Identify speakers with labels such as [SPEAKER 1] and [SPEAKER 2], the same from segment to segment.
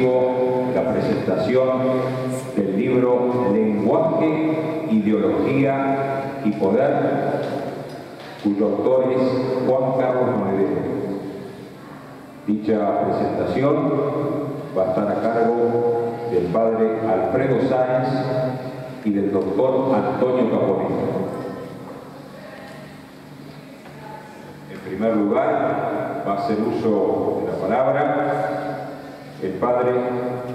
[SPEAKER 1] la presentación del libro Lenguaje, Ideología y Poder, cuyo autor es Juan Carlos Noedero. Dicha presentación va a estar a cargo del padre Alfredo Sáenz y del doctor Antonio Caponero. En primer lugar, va a hacer uso de la palabra el padre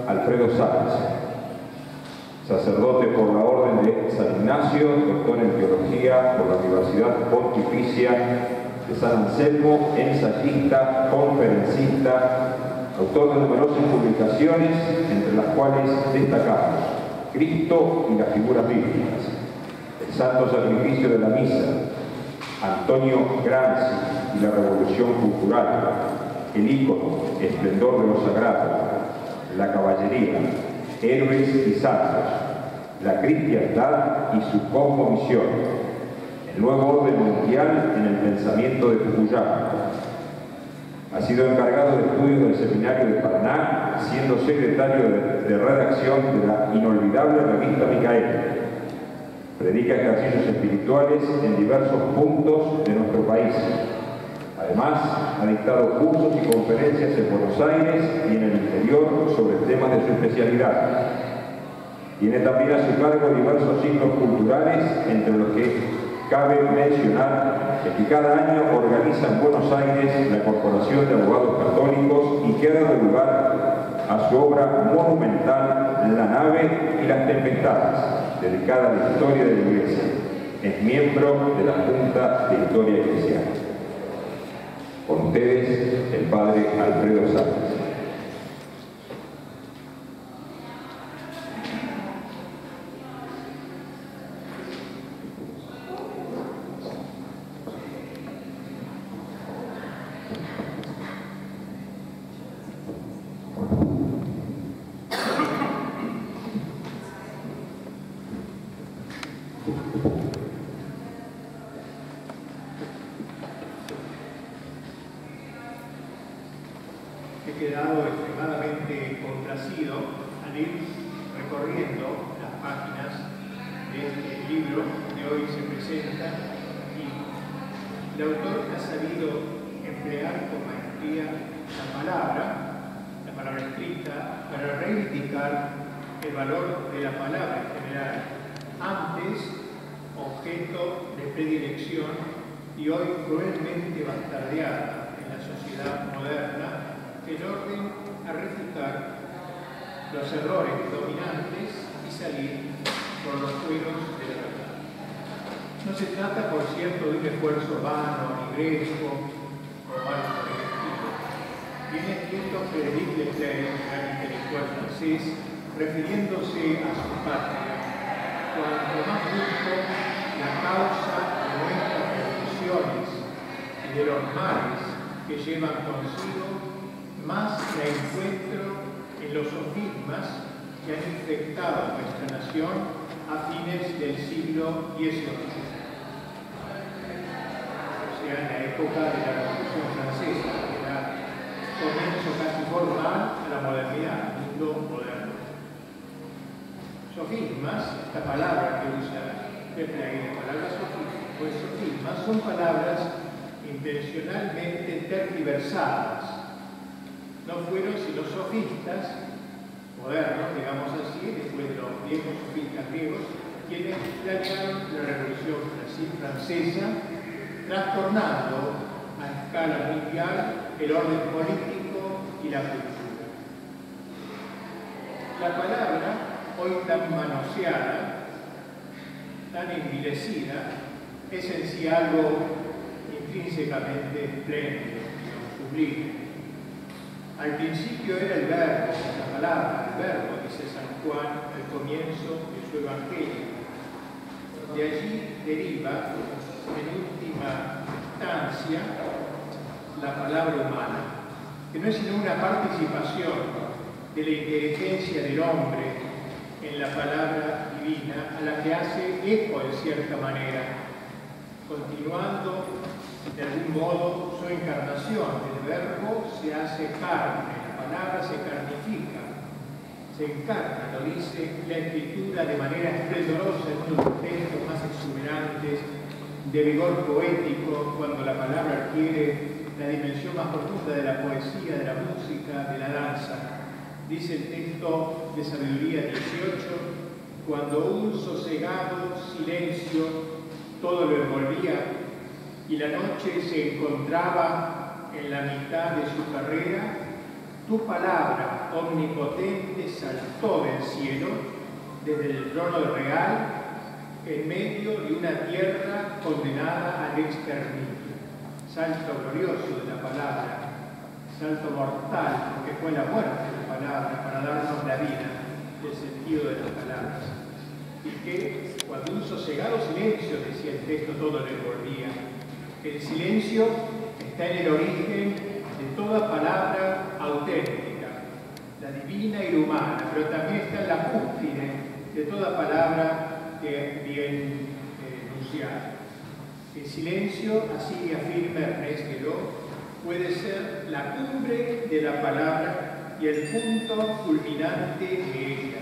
[SPEAKER 1] Alfredo Sáenz, sacerdote por la Orden de San Ignacio, doctor en Teología por la Universidad Pontificia de San Anselmo, ensayista, conferencista, autor de numerosas publicaciones, entre las cuales destacamos Cristo y las figuras bíblicas, el Santo Sacrificio de la Misa, Antonio Gramsci y la Revolución Cultural, el ícono, esplendor de lo sagrado, la caballería, héroes y santos, la cristiandad y su cosmovisión, el nuevo orden mundial en el pensamiento de Fukuyama. Ha sido encargado de estudios del Seminario de Paraná, siendo secretario de redacción de la inolvidable revista Micael. Predica ejercicios espirituales en diversos puntos de nuestro país. Además, ha dictado cursos y conferencias en Buenos Aires y en el interior sobre temas de su especialidad. Tiene también a su cargo diversos ciclos culturales, entre los que cabe mencionar que cada año organiza en Buenos Aires la Corporación de Abogados Católicos y que ha dado lugar a su obra monumental La nave y las tempestades, dedicada a la historia de la Iglesia. Es miembro de la Junta de Historia Eclesial. Con ustedes, el Padre Alfredo Sánchez.
[SPEAKER 2] he quedado extremadamente complacido al ir recorriendo las páginas de este libro que hoy se presenta y el autor ha sabido emplear con maestría la palabra, la palabra escrita, para reivindicar el valor de la palabra en general, antes objeto de predilección y hoy cruelmente bastardeada en la sociedad moderna el orden a refutar los errores dominantes y salir por los fueros de la verdad. No se trata, por cierto, de un esfuerzo vano, negresco o algo por el estilo. Viene escrito Frédéric Leclerc, gran intelectual francés, refiriéndose a su patria, cuanto más busco la causa de nuestras revoluciones y de los males que llevan consigo más la encuentro en los sofismas que han infectado a nuestra nación a fines del siglo XVIII, o sea, en la época de la Revolución Francesa, que era comienzo casi formal a la modernidad, al mundo moderno. Sofismas, esta palabra que usa Pepe la palabra sofismas, pues sofismas son palabras intencionalmente tergiversadas no fueron sino sofistas modernos, digamos así, después de los viejos sofistas griegos, quienes planearon la Revolución Francesa, trastornando a escala mundial el orden político y la cultura. La palabra, hoy tan manoseada, tan envilecida, es en sí algo intrínsecamente espléndido, sublime al principio era el verbo, la palabra, el verbo, dice San Juan al comienzo de su Evangelio. De allí deriva, en última instancia, la palabra humana, que no es sino una participación de la inteligencia del hombre en la palabra divina, a la que hace eco en cierta manera, continuando de algún modo su encarnación. El verbo se hace carne, la palabra se carnifica. se encarna, lo dice la escritura de manera esplendorosa en uno de los textos más exuberantes de vigor poético, cuando la palabra adquiere la dimensión más profunda de la poesía, de la música, de la danza. Dice el texto de Sabiduría 18, cuando un sosegado silencio todo lo envolvía y la noche se encontraba en la mitad de su carrera, tu palabra omnipotente saltó del cielo, desde el trono real, en medio de una tierra condenada al exterminio. Salto glorioso de la palabra, salto mortal, porque fue la muerte de la palabra para darnos la vida, el sentido de las palabras. Y que cuando un sosegado silencio, decía el texto, todo le envolvía. El silencio está en el origen de toda palabra auténtica, la divina y la humana, pero también está en la cúspide de toda palabra que bien eh, enunciada. El silencio, así afirma Ernest puede ser la cumbre de la palabra y el punto culminante de ella.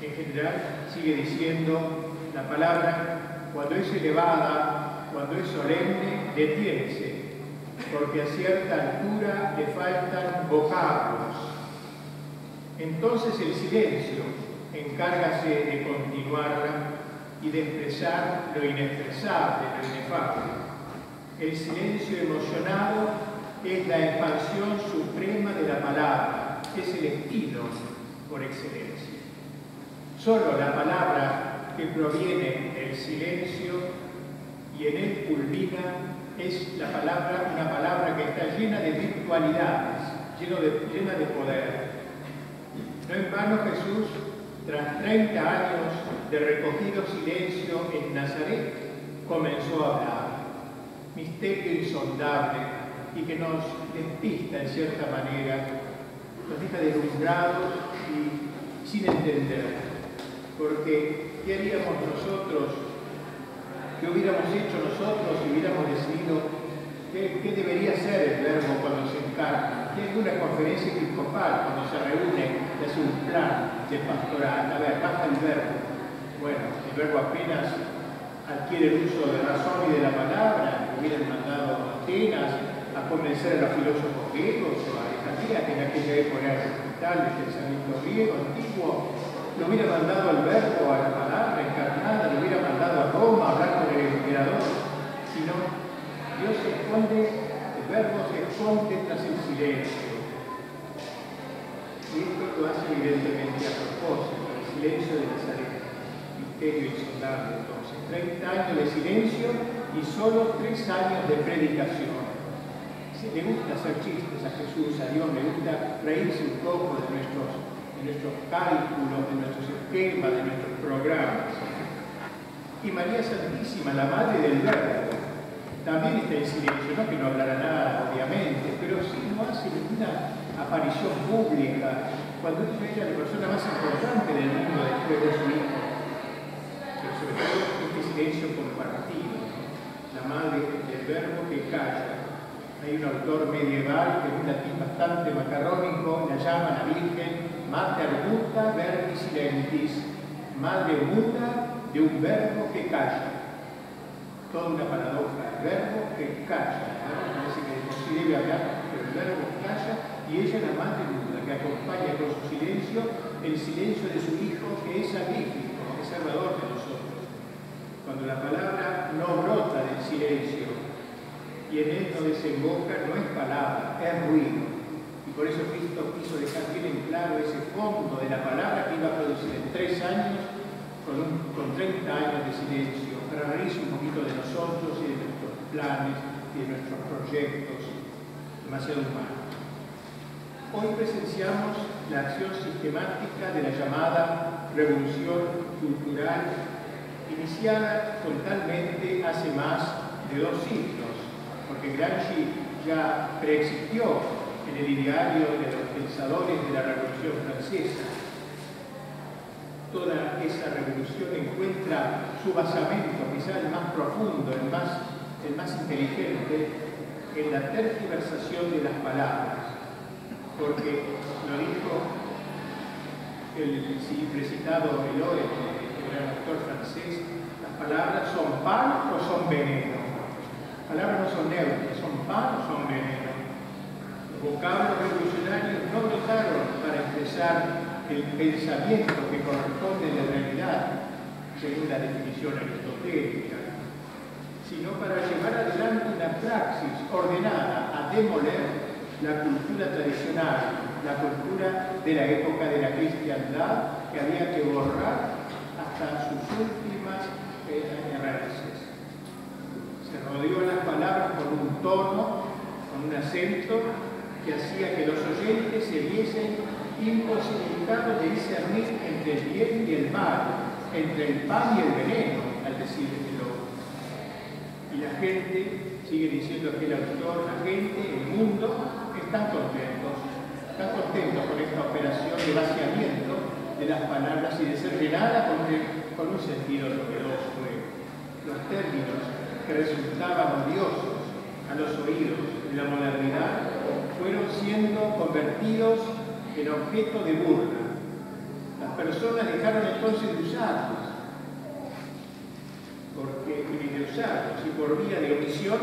[SPEAKER 2] En general, sigue diciendo, la palabra, cuando es elevada, cuando es solemne, detiénese, porque a cierta altura le faltan vocablos. Entonces el silencio encárgase de continuarla y de expresar lo inexpresable, lo inefable. El silencio emocionado es la expansión suprema de la palabra, es el estilo por excelencia. Solo la palabra que proviene del silencio y en él culmina es la palabra, una palabra que está llena de virtualidades, de, llena de poder. No en vano Jesús, tras 30 años de recogido silencio en Nazaret, comenzó a hablar. Misterio insondable y que nos despista en cierta manera, nos deja deslumbrados y sin entender. Porque, ¿qué haríamos nosotros ¿Qué hubiéramos hecho nosotros si hubiéramos decidido qué, debería ser el verbo cuando se encarna? ¿Qué es una conferencia episcopal cuando se reúne hace un plan de pastoral? A ver, basta el verbo. Bueno, el verbo apenas adquiere el uso de razón y de la palabra, hubieran mandado a Atenas a convencer a los filósofos griegos o a Alejandría, que en aquella época era del pensamiento griego antiguo, lo hubiera mandado al verbo, a la palabra encarnada, lo hubiera mandado a Roma a hablar con el emperador, sino Dios se esconde, el verbo se esconde tras el silencio. Y esto lo hace evidentemente a propósito, el silencio de Nazaret, misterio insondable entonces. 30 años de silencio y solo 3 años de predicación. Le gusta hacer chistes a Jesús, a Dios, le gusta reírse un poco de nuestros nuestros cálculos, de nuestros esquemas, de nuestros programas. Y María Santísima, la Madre del Verbo, también está en silencio, no que no hablará nada, obviamente, pero sí no hace ninguna aparición pública, cuando es ella la persona más importante del mundo después de su hijo. Pero sobre todo este silencio compartido, la Madre del Verbo que calla. Hay un autor medieval que es un latín bastante macarrónico, la llama la Virgen Mater muta verbi silentis, madre muta de un verbo que calla. Toda una paradoja, el verbo que calla. ¿no? Parece que sí debe hablar, pero el verbo que calla, y ella es la madre muda, que acompaña con su silencio el silencio de su hijo, que es salvífico, es salvador de nosotros. Cuando la palabra no brota del silencio y en él no desemboca, no es palabra, es ruido por eso Cristo quiso dejar bien en claro ese fondo de la palabra que iba a producir en tres años con, con 30 años de silencio, para un poquito de nosotros y de nuestros planes y de nuestros proyectos demasiado humanos. Hoy presenciamos la acción sistemática de la llamada revolución cultural iniciada totalmente hace más de dos siglos, porque Gramsci ya preexistió el ideario de los pensadores de la Revolución Francesa. Toda esa revolución encuentra su basamento, quizá el más profundo, el más, el más inteligente, en la tergiversación de las palabras, porque lo dijo el siempre citado Eloy, el gran actor francés, las palabras son pan o son veneno. Las palabras no son neutras, son pan o son veneno. Los vocablos revolucionarios no votaron para expresar el pensamiento que corresponde a la realidad, según la definición aristotélica, sino para llevar adelante una praxis ordenada a demoler la cultura tradicional, la cultura de la época de la cristiandad que había que borrar hasta sus últimas eh, raíces. Se rodeó las palabras con un tono, con un acento que hacía que los oyentes se viesen imposibilitados de discernir entre el bien y el mal, entre el pan y el veneno, al decir el lobo. Y la gente, sigue diciendo aquel autor, la gente, el mundo, están contentos, están contentos con esta operación de vaciamiento de las palabras y de ser llenada con, un sentido novedoso. Los términos que resultaban odiosos a los oídos de la modernidad fueron siendo convertidos en objeto de burla. Las personas dejaron entonces de usarlos, porque de usarlos y por vía de omisión,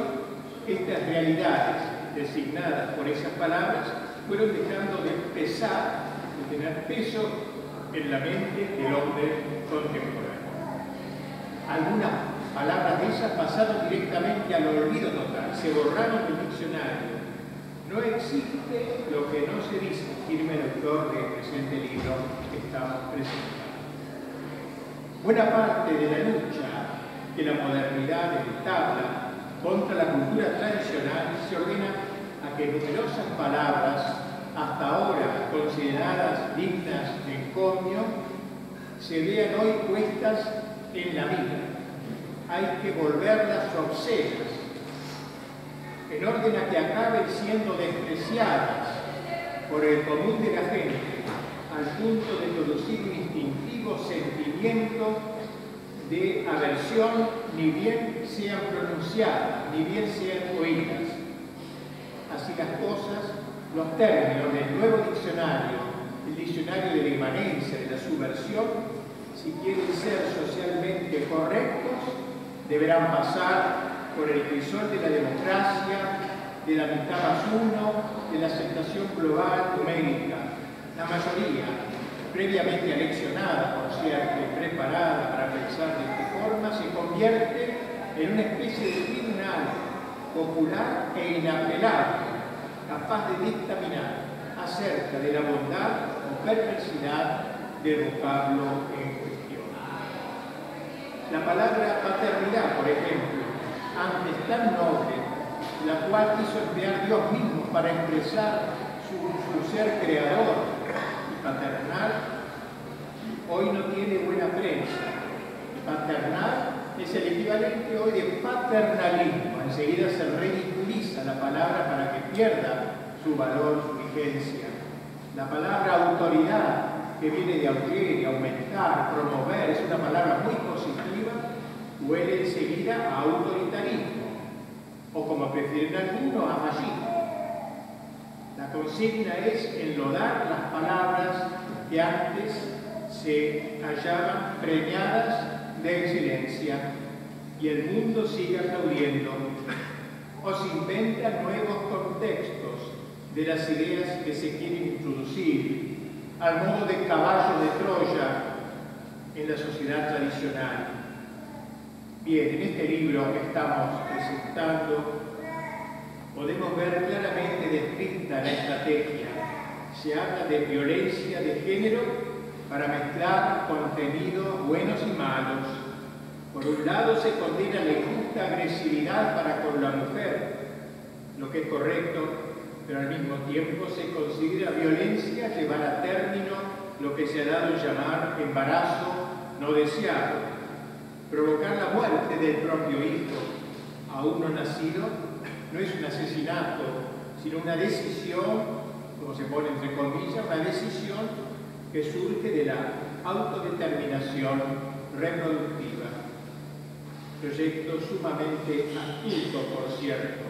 [SPEAKER 2] estas realidades designadas por esas palabras fueron dejando de pesar, de tener peso en la mente del hombre contemporáneo. Algunas palabras de esas pasaron directamente al olvido total, se borraron del diccionario, no existe lo que no se dice, firme el autor del presente libro que estamos presentando. Buena parte de la lucha que la modernidad entabla contra la cultura tradicional se ordena a que numerosas palabras, hasta ahora consideradas dignas de encomio, se vean hoy puestas en la vida. Hay que volverlas obscenas en orden a que acaben siendo despreciadas por el común de la gente, al punto de producir un instintivo sentimiento de aversión, ni bien sean pronunciadas, ni bien sean oídas. Así las cosas, los términos del nuevo diccionario, el diccionario de la inmanencia, de la subversión, si quieren ser socialmente correctos, deberán pasar por el crisol de la democracia, de la mitad más uno, de la aceptación global numérica. La mayoría, previamente aleccionada, por cierto, y preparada para pensar de esta forma, se convierte en una especie de tribunal popular e inapelable, capaz de dictaminar acerca de la bondad o perversidad del vocablo en cuestión. La palabra paternidad, por ejemplo, antes tan noble, la cual quiso emplear Dios mismo para expresar su, ser creador y paternal, hoy no tiene buena prensa. Paternal es el equivalente hoy de paternalismo. Enseguida se ridiculiza la palabra para que pierda su valor, su vigencia. La palabra autoridad, que viene de aullir, aumentar, promover, es una palabra muy positiva huele enseguida a autoritarismo, o como prefieren algunos, a fascismo. La consigna es enlodar las palabras que antes se hallaban preñadas de excelencia y el mundo sigue aplaudiendo o se inventan nuevos contextos de las ideas que se quieren introducir al modo de caballo de Troya en la sociedad tradicional Bien, en este libro que estamos presentando podemos ver claramente descrita la estrategia. Se habla de violencia de género para mezclar contenidos buenos y malos. Por un lado se condena la injusta agresividad para con la mujer, lo que es correcto, pero al mismo tiempo se considera violencia llevar a término lo que se ha dado llamar embarazo no deseado Provocar la muerte del propio hijo a uno nacido no es un asesinato, sino una decisión, como se pone entre comillas, una decisión que surge de la autodeterminación reproductiva. Proyecto sumamente astuto, por cierto,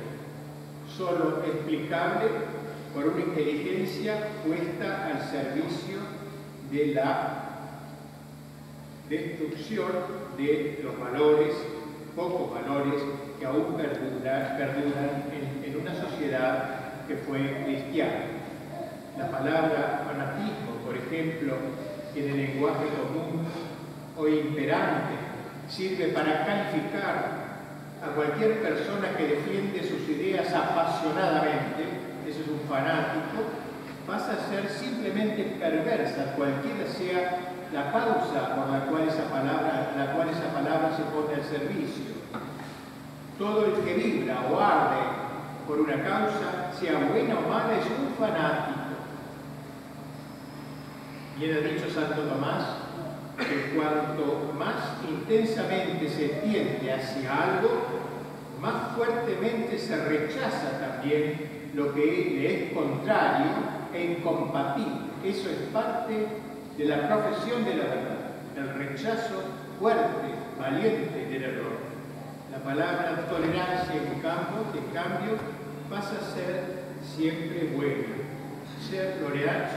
[SPEAKER 2] solo explicable por una inteligencia puesta al servicio de la destrucción de los valores, pocos valores, que aún perduran, en, en una sociedad que fue cristiana. La palabra fanatismo, por ejemplo, en el lenguaje común o imperante, sirve para calificar a cualquier persona que defiende sus ideas apasionadamente, eso es un fanático, pasa a ser simplemente perversa, cualquiera sea la causa por la cual esa palabra, la cual esa palabra se pone al servicio. Todo el que vibra o arde por una causa, sea buena o mala, es un fanático. Bien ha dicho Santo Tomás que cuanto más intensamente se tiende hacia algo, más fuertemente se rechaza también lo que le es contrario e incompatible. Eso es parte de la profesión de la verdad, el rechazo fuerte, valiente del error. La palabra tolerancia en cambio, en cambio pasa a ser siempre buena. Ser tolerante,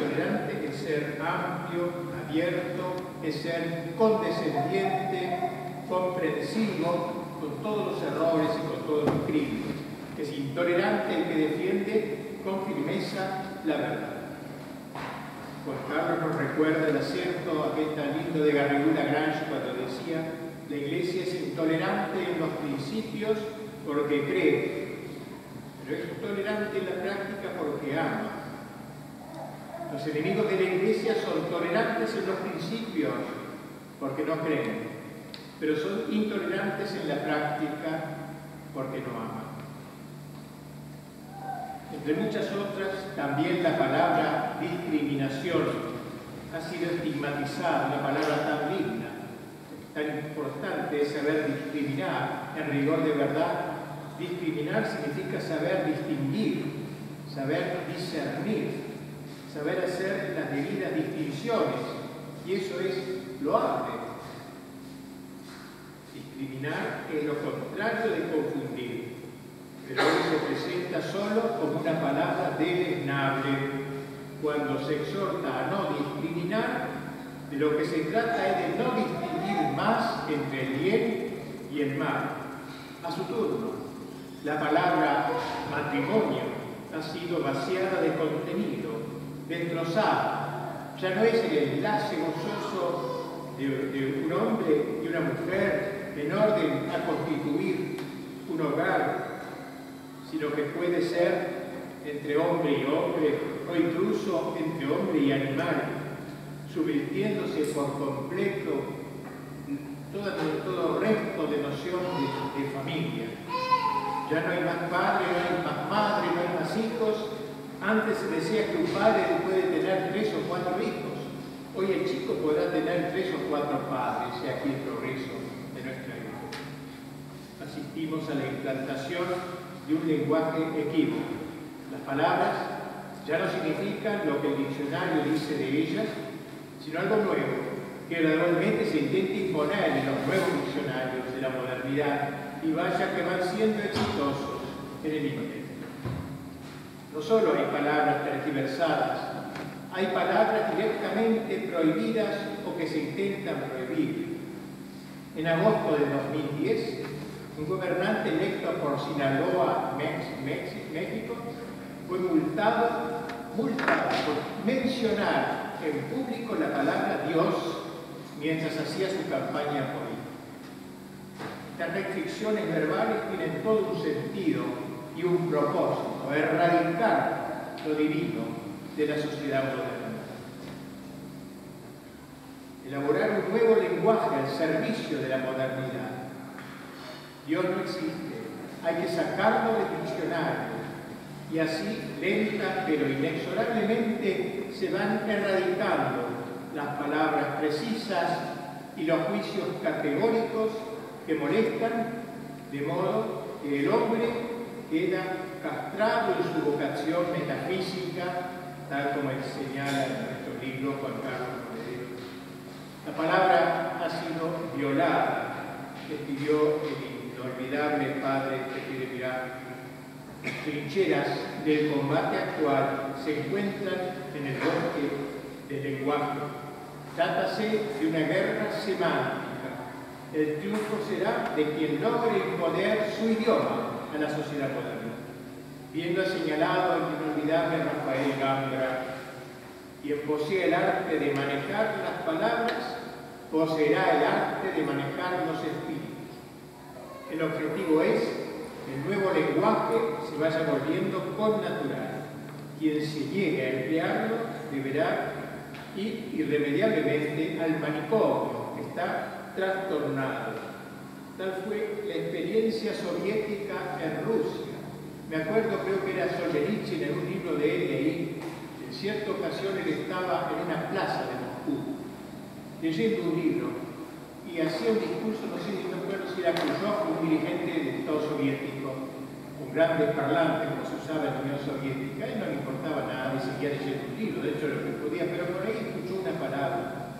[SPEAKER 2] tolerante es ser amplio, abierto, es ser condescendiente, comprensivo con todos los errores y con todos los crímenes. Es intolerante el que defiende con firmeza la verdad. Juan Carlos nos recuerda el acierto aquel tan lindo de Garrigou Lagrange cuando decía la iglesia es intolerante en los principios porque cree, pero es tolerante en la práctica porque ama. Los enemigos de la iglesia son tolerantes en los principios porque no creen, pero son intolerantes en la práctica porque no aman. Entre muchas otras, también la palabra discriminación ha sido estigmatizada, una palabra tan digna, tan importante es saber discriminar, en rigor de verdad. Discriminar significa saber distinguir, saber discernir, saber hacer las debidas distinciones, y eso es loable. Discriminar es lo contrario de confundir pero hoy se presenta solo como una palabra deleznable. Cuando se exhorta a no discriminar, de lo que se trata es de no distinguir más entre el bien y el mal. A su turno, la palabra matrimonio ha sido vaciada de contenido, destrozada. Ya no es el enlace gozoso de, de un hombre y una mujer en orden a constituir un hogar sino que puede ser entre hombre y hombre o incluso entre hombre y animal, subvirtiéndose por completo todo, todo resto de noción de, familia. Ya no hay más padre, no hay más madre, no hay más hijos. Antes se decía que un padre puede tener tres o cuatro hijos. Hoy el chico podrá tener tres o cuatro padres, y aquí el progreso de nuestra época. Asistimos a la implantación de un lenguaje equívoco. Las palabras ya no significan lo que el diccionario dice de ellas, sino algo nuevo, que gradualmente se intenta imponer en los nuevos diccionarios de la modernidad y vaya que van siendo exitosos en el tiempo. No solo hay palabras tergiversadas, hay palabras directamente prohibidas o que se intentan prohibir. En agosto de 2010, un gobernante electo por Sinaloa, México, fue multado, por mencionar en público la palabra Dios mientras hacía su campaña política. Estas restricciones verbales tienen todo un sentido y un propósito, erradicar lo divino de la sociedad moderna. Elaborar un nuevo lenguaje al servicio de la modernidad Dios no existe, hay que sacarlo del diccionario. Y así, lenta pero inexorablemente, se van erradicando las palabras precisas y los juicios categóricos que molestan, de modo que el hombre queda castrado en su vocación metafísica, tal como señala en nuestro libro Juan Carlos Monedero. La palabra ha sido violada, escribió el olvidable padre que. Trincheras del combate actual se encuentran en el bosque del lenguaje. Trátase de una guerra semántica. El triunfo será de quien logre imponer su idioma a la sociedad moderna. Viendo señalado el inolvidable Rafael Gambra, quien posee el arte de manejar las palabras, poseerá el arte de manejar los espíritus. El objetivo es que el nuevo lenguaje se vaya volviendo connatural. Quien se llegue a emplearlo deberá ir irremediablemente al manicomio, que está trastornado. Tal fue la experiencia soviética en Rusia. Me acuerdo, creo que era Solzhenitsyn, en un libro de él ahí, en cierta ocasión él estaba en una plaza de Moscú, leyendo un libro, y hacía un discurso, no sé, no recuerdo si era Khrushchev, un dirigente del Estado soviético, un gran parlante como se usaba en la Unión Soviética, él no le importaba nada y seguía leyendo un libro, de hecho lo que podía, pero por ahí escuchó una palabra.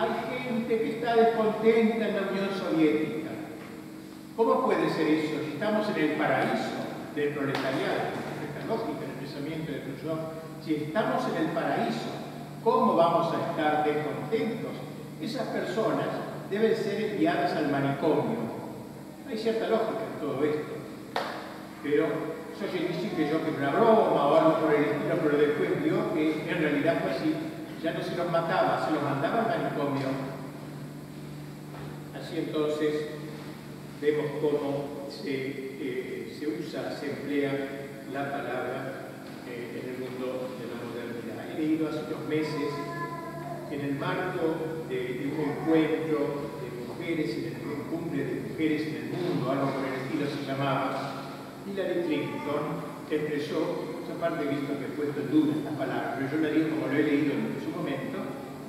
[SPEAKER 2] Hay gente que está descontenta en la Unión Soviética. ¿Cómo puede ser eso si estamos en el paraíso del proletariado? Esta lógica en el pensamiento de Khrushchev. Si estamos en el paraíso, ¿cómo vamos a estar descontentos? Esas personas deben ser enviadas al manicomio. Hay cierta lógica en todo esto. Pero Solzhenitsyn creyó que era una broma o algo por el estilo, pero después vio que en realidad fue así. Ya no se los mataba, se los mandaba al manicomio. Así entonces vemos cómo se, eh, se usa, se emplea la palabra eh, en el mundo de la modernidad. He leído hace unos meses en el marco de, un encuentro de mujeres, en el cumbre de mujeres en el mundo, algo por el estilo se llamaba, Hillary Clinton expresó, esa parte visto que he puesto en duda esta palabra, pero yo la digo como lo he leído en su momento,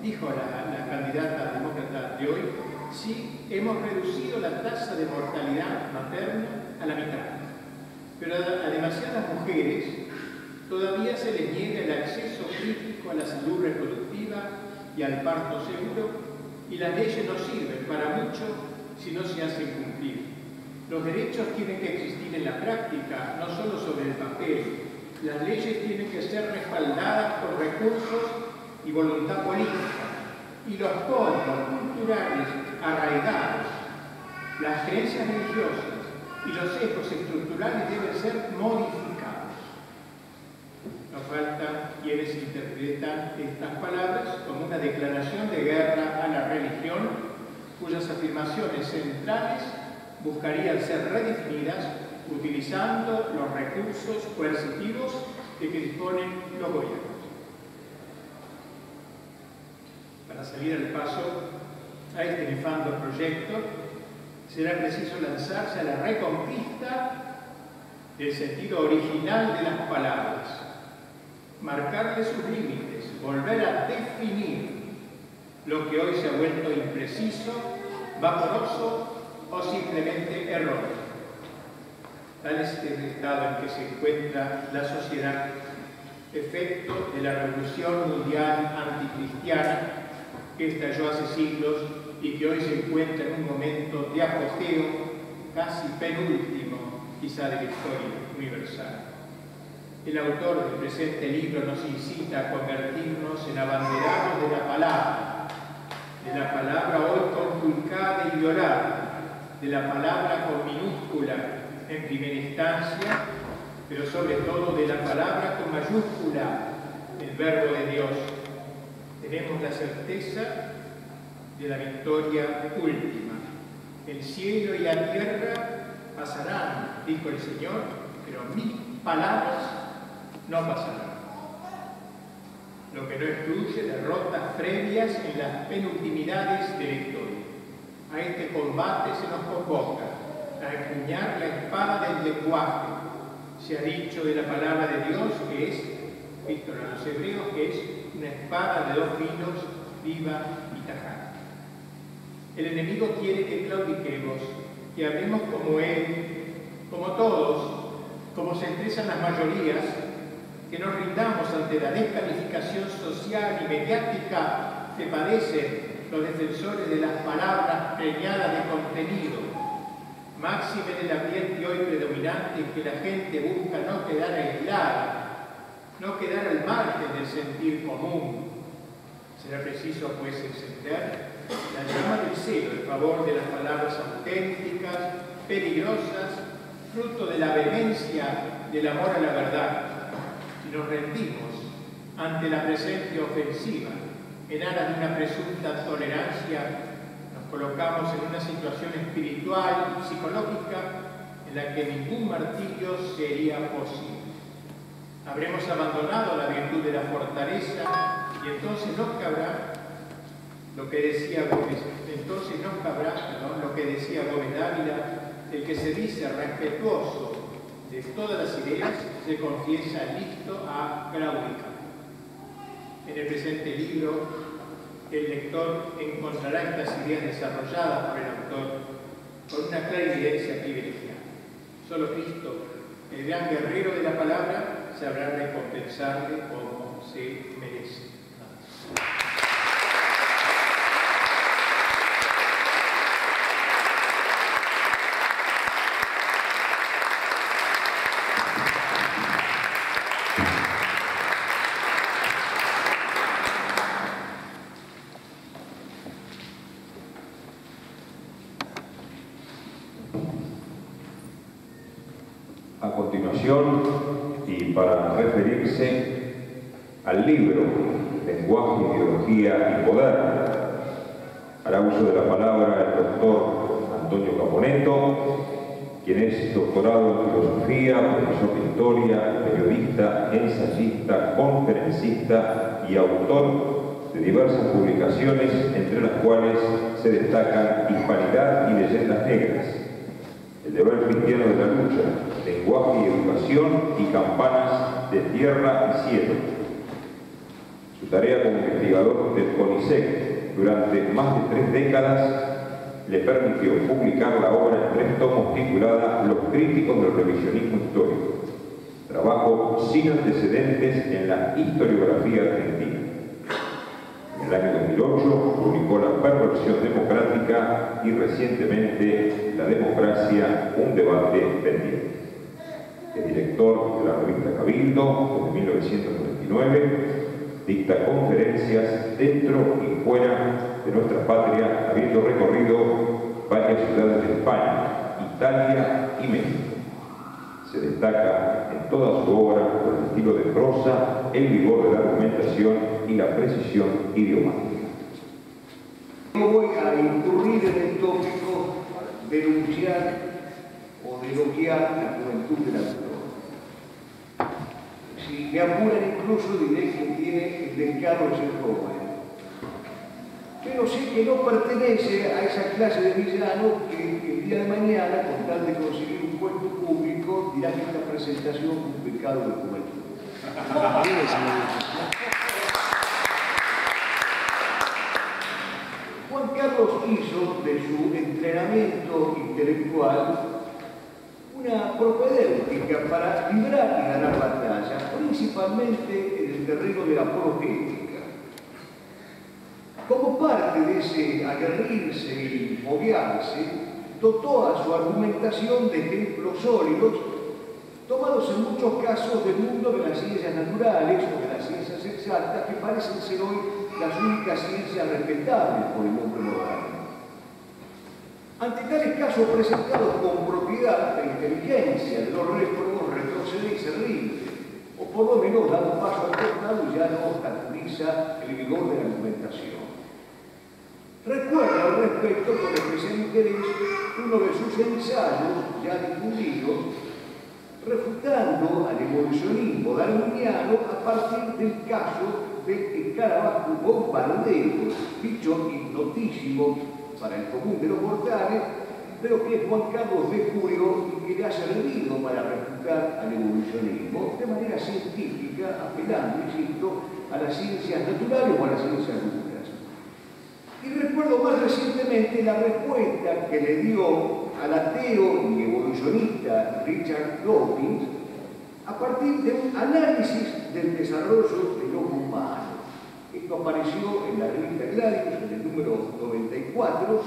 [SPEAKER 2] dijo la, la candidata demócrata de hoy, sí hemos reducido la tasa de mortalidad materna a la mitad, pero a, a demasiadas mujeres todavía se les niega el acceso crítico a la salud reproductiva y al parto seguro, y las leyes no sirven para mucho si no se hacen cumplir. Los derechos tienen que existir en la práctica, no solo sobre el papel. Las leyes tienen que ser respaldadas por recursos y voluntad política. Y los códigos culturales arraigados, las creencias religiosas y los sesgos estructurales deben ser modificados. Falta quienes interpretan estas palabras como una declaración de guerra a la religión, cuyas afirmaciones centrales buscarían ser redefinidas utilizando los recursos coercitivos de que disponen los gobiernos. Para salir al paso a este nefando proyecto, será preciso lanzarse a la reconquista del sentido original de las palabras, marcarle sus límites, volver a definir lo que hoy se ha vuelto impreciso, vaporoso o simplemente erróneo. Tal es el estado en que se encuentra la sociedad, efecto de la revolución mundial anticristiana que estalló hace siglos y que hoy se encuentra en un momento de apogeo casi penúltimo, quizá de la historia universal. El autor del presente libro nos incita a convertirnos en abanderados de la palabra, de la palabra hoy conculcada y violada, de la palabra con minúscula en primera instancia, pero sobre todo de la palabra con mayúscula, el verbo de Dios. Tenemos la certeza de la victoria última. El cielo y la tierra pasarán, dijo el Señor, pero mis palabras no pasarán. Lo que no excluye derrotas previas en las penultimidades de la historia. A este combate se nos convoca a empuñar la espada del lenguaje. Se ha dicho de la palabra de Dios que es, visto en los hebreos, que es una espada de dos filos viva y tajante. El enemigo quiere que claudiquemos, que hablemos como él, como todos, como se expresan las mayorías, que nos rindamos ante la descalificación social y mediática que padecen los defensores de las palabras preñadas de contenido, máxime en el ambiente hoy predominante en que la gente busca no quedar aislada, no quedar al margen del sentir común. Será preciso, pues, encender la llama del cielo en favor de las palabras auténticas, peligrosas, fruto de la vehemencia del amor a la verdad. Nos rendimos ante la presente ofensiva en aras de una presunta tolerancia, nos colocamos en una situación espiritual y psicológica en la que ningún martirio sería posible. Habremos abandonado la virtud de la fortaleza y entonces nos cabrá lo que decía Gómez, entonces no cabrá lo que decía Gómez Dávila, el que se dice respetuoso de todas las ideas se confiesa listo a claudicar. En el presente libro, el lector encontrará estas ideas desarrolladas por el autor con una clara evidencia privilegiada. Solo Cristo, el gran guerrero de la palabra, sabrá recompensarle como se merece.
[SPEAKER 1] y para referirse al libro Lenguaje, Ideología y Poder, hará uso de la palabra el doctor Antonio Caponeto, quien es doctorado en filosofía, profesor de historia, periodista, ensayista, conferencista y autor de diversas publicaciones, entre las cuales se destacan Hispanidad y Leyendas Negras, El deber cristiano de la lucha, lenguaje y educación y campanas de tierra y cielo. Su tarea como investigador del CONICET durante más de tres décadas le permitió publicar la obra en tres tomos titulada Los críticos del revisionismo histórico, trabajo sin antecedentes en la historiografía argentina. En el año 2008 publicó La perversión democrática y recientemente La democracia, un debate pendiente es director de la revista Cabildo desde 1999, dicta conferencias dentro y fuera de nuestra patria, habiendo recorrido varias ciudades de España, Italia y México. Se destaca en toda su obra por el estilo de prosa, el vigor de la argumentación y la precisión idiomática.
[SPEAKER 3] No voy a incurrir en el tópico de denunciar o de elogiar la juventud de la autor. Si me apuran incluso diré que tiene el descaro de ser joven. Pero sé que no pertenece a esa clase de villano que el día de mañana, con tal de conseguir un puesto público, dirá que esta presentación es un pecado de juventud. Juan Carlos hizo de su entrenamiento intelectual una propedéutica para librar y batallas, principalmente en el terreno de la apologética. Como parte de ese aguerrirse y foguearse, dotó a su argumentación de ejemplos sólidos, tomados en muchos casos del mundo de las ciencias naturales o de las ciencias exactas, que parecen ser hoy las únicas ciencias respetables por el hombre moderno. Ante tales casos presentados con propiedad, la inteligencia de los réprobos retrocede y se rinde, lo menos da un costado y ya no obstaculiza el vigor de la argumentación. Recuerda al respecto con especial interés uno de sus ensayos ya difundidos refutando al evolucionismo darwiniano a partir del caso del escarabajo bombardero, bicho hipnotísimo para el común de los mortales, pero que Juan Carlos de Julio y que le ha servido para refutar al evolucionismo de manera científica, apelando, insisto, a las ciencias naturales o a las ciencias duras. Y recuerdo más recientemente la respuesta que le dio al ateo y evolucionista Richard Dawkins a partir de un análisis del desarrollo del homo humano. Esto apareció en la revista Gladius, en el número 94,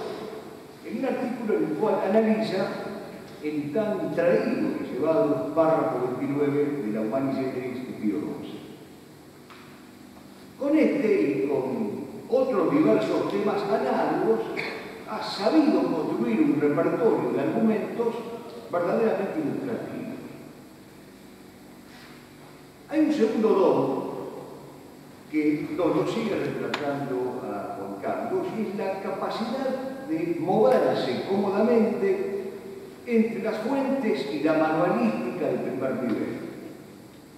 [SPEAKER 3] en un artículo en el cual analiza el tan traído y llevado párrafo 29 de la Humanidad de Pío Con este y con otros diversos temas análogos, ha sabido construir un repertorio de argumentos verdaderamente ilustrativos. Hay un segundo don que nos lo sigue retratando a Juan Carlos y es la capacidad de moverse cómodamente entre las fuentes y la manualística del primer nivel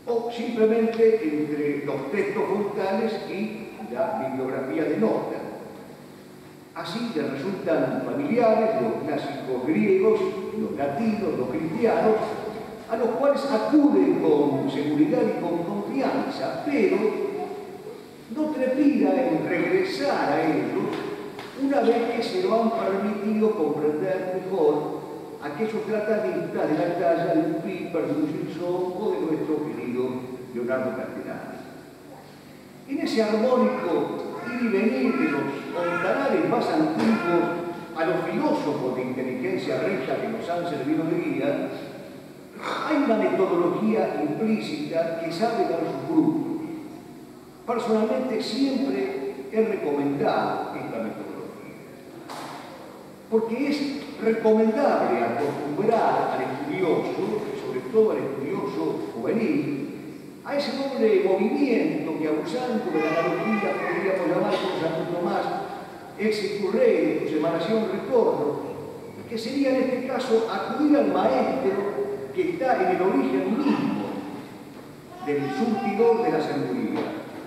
[SPEAKER 3] o simplemente entre los textos frontales y la bibliografía de nota. Así le resultan familiares los clásicos griegos, los latinos, los cristianos, a los cuales acude con seguridad y con confianza, pero no trepida en regresar a ellos una vez que se lo han permitido comprender mejor aquellos tratatistas de la talla de un Gilson o de nuestro querido Leonardo Castellano. En ese armónico ir y venir de los más antiguos a los filósofos de inteligencia recta que nos han servido de guía, hay una metodología implícita que sabe dar sus frutos. Personalmente siempre he recomendado esta metodología, porque es recomendable acostumbrar al estudioso, sobre todo al estudioso juvenil, a ese doble movimiento que abusando de la analogía podríamos llamar con Santo Tomás exicurre de su emanación retorno, que sería en este caso acudir al maestro que está en el origen mismo del surtidor de la sabiduría,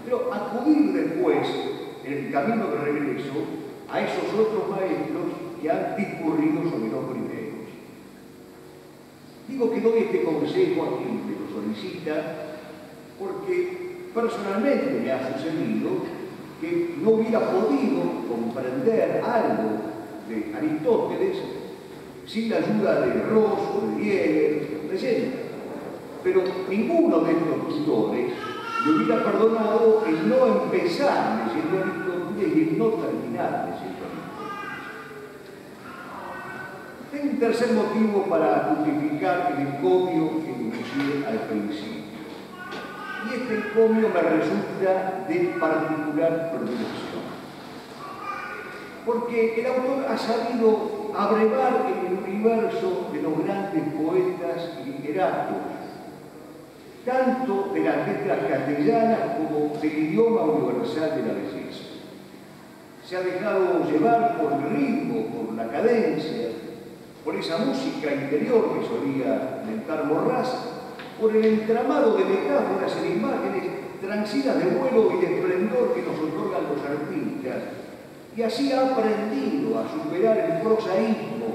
[SPEAKER 3] pero acudir después, en el camino de regreso, a esos otros maestros que han discurrido sobre los primeros. Digo que doy este consejo a quien me lo solicita porque personalmente me ha sucedido que no hubiera podido comprender algo de Aristóteles sin la ayuda de Ross de Diego, de Pero ninguno de estos tutores me hubiera perdonado el no empezar leyendo Aristóteles y el no terminar Hay un tercer motivo para justificar el encomio que inicié al principio y este encomio me resulta de particular predilección. Porque el autor ha sabido abrevar el universo de los grandes poetas y literatos, tanto de las letras castellanas como del idioma universal de la belleza. Se ha dejado llevar por el ritmo, por la cadencia, por esa música interior que solía mentar Morraz, por el entramado de metáforas e imágenes transidas de vuelo y de esplendor que nos otorgan los artistas, y así ha aprendido a superar el prosaísmo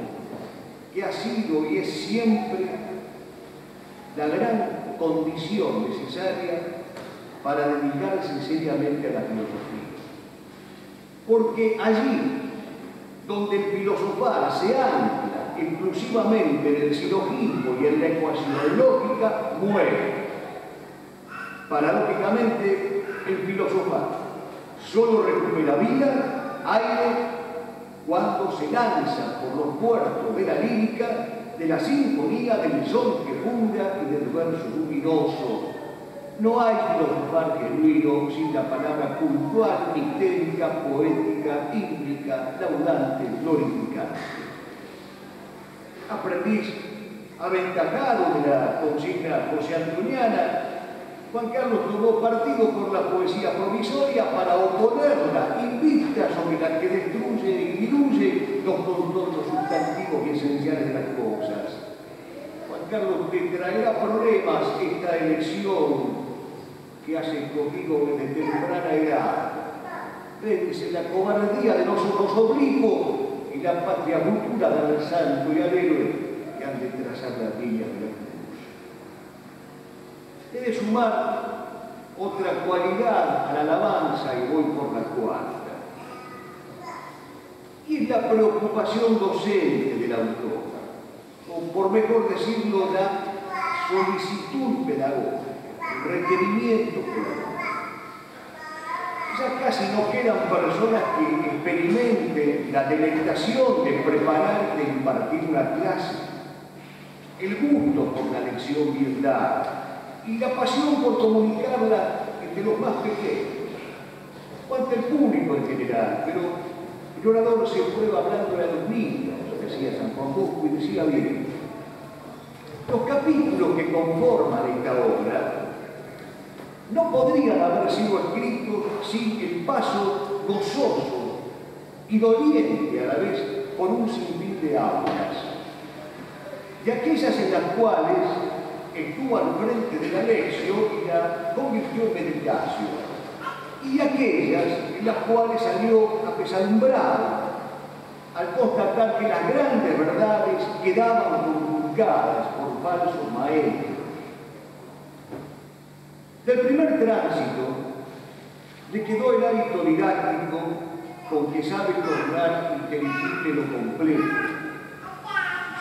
[SPEAKER 3] que ha sido y es siempre la gran condición necesaria para dedicarse seriamente a la filosofía. Porque allí, donde el filosofar se ancla exclusivamente en el silogismo y en la ecuación lógica, muere. Paradójicamente, el filosofar solo recupera vida, aire, cuando se lanza por los puertos de la lírica, de la sinfonía del sol que funda y del verso luminoso. No hay filosofar genuino sin la palabra puntual, mistérica, poética, hídrica, laudante, glorificante aprendiz aventajado de la consigna josé antoniana, Juan Carlos tomó partido por la poesía provisoria para oponerla invicta sobre la que destruye y diluye los contornos sustantivos y esenciales de las cosas. Juan Carlos te traerá problemas esta elección que has escogido desde temprana edad. Vence la cobardía de nosotros oblicuos y la patria futura del santo y al héroe que han de trazar las líneas de la cruz. He de sumar otra cualidad a la alabanza y voy por la cuarta. Y es la preocupación docente del autor, o por mejor decirlo, la solicitud pedagógica, el requerimiento pedagógico ya casi no quedan personas que experimenten la delectación de preparar, de impartir una clase, el gusto por la lección bien dada y la pasión por comunicarla entre los más pequeños. o el público en general, pero el orador se prueba hablando a los niños, decía San Juan Bosco, y decía bien, los capítulos que conforman esta obra no podrían haber sido escritos sin el paso gozoso y doliente a la vez por un sinfín de aulas, de aquellas en las cuales estuvo al frente de la lección y la convirtió en meditación, y aquellas en las cuales salió apesadumbrado al constatar que las grandes verdades quedaban conculcadas por falsos maestros del primer tránsito le quedó el hábito didáctico con que sabe tornar inteligible lo completo.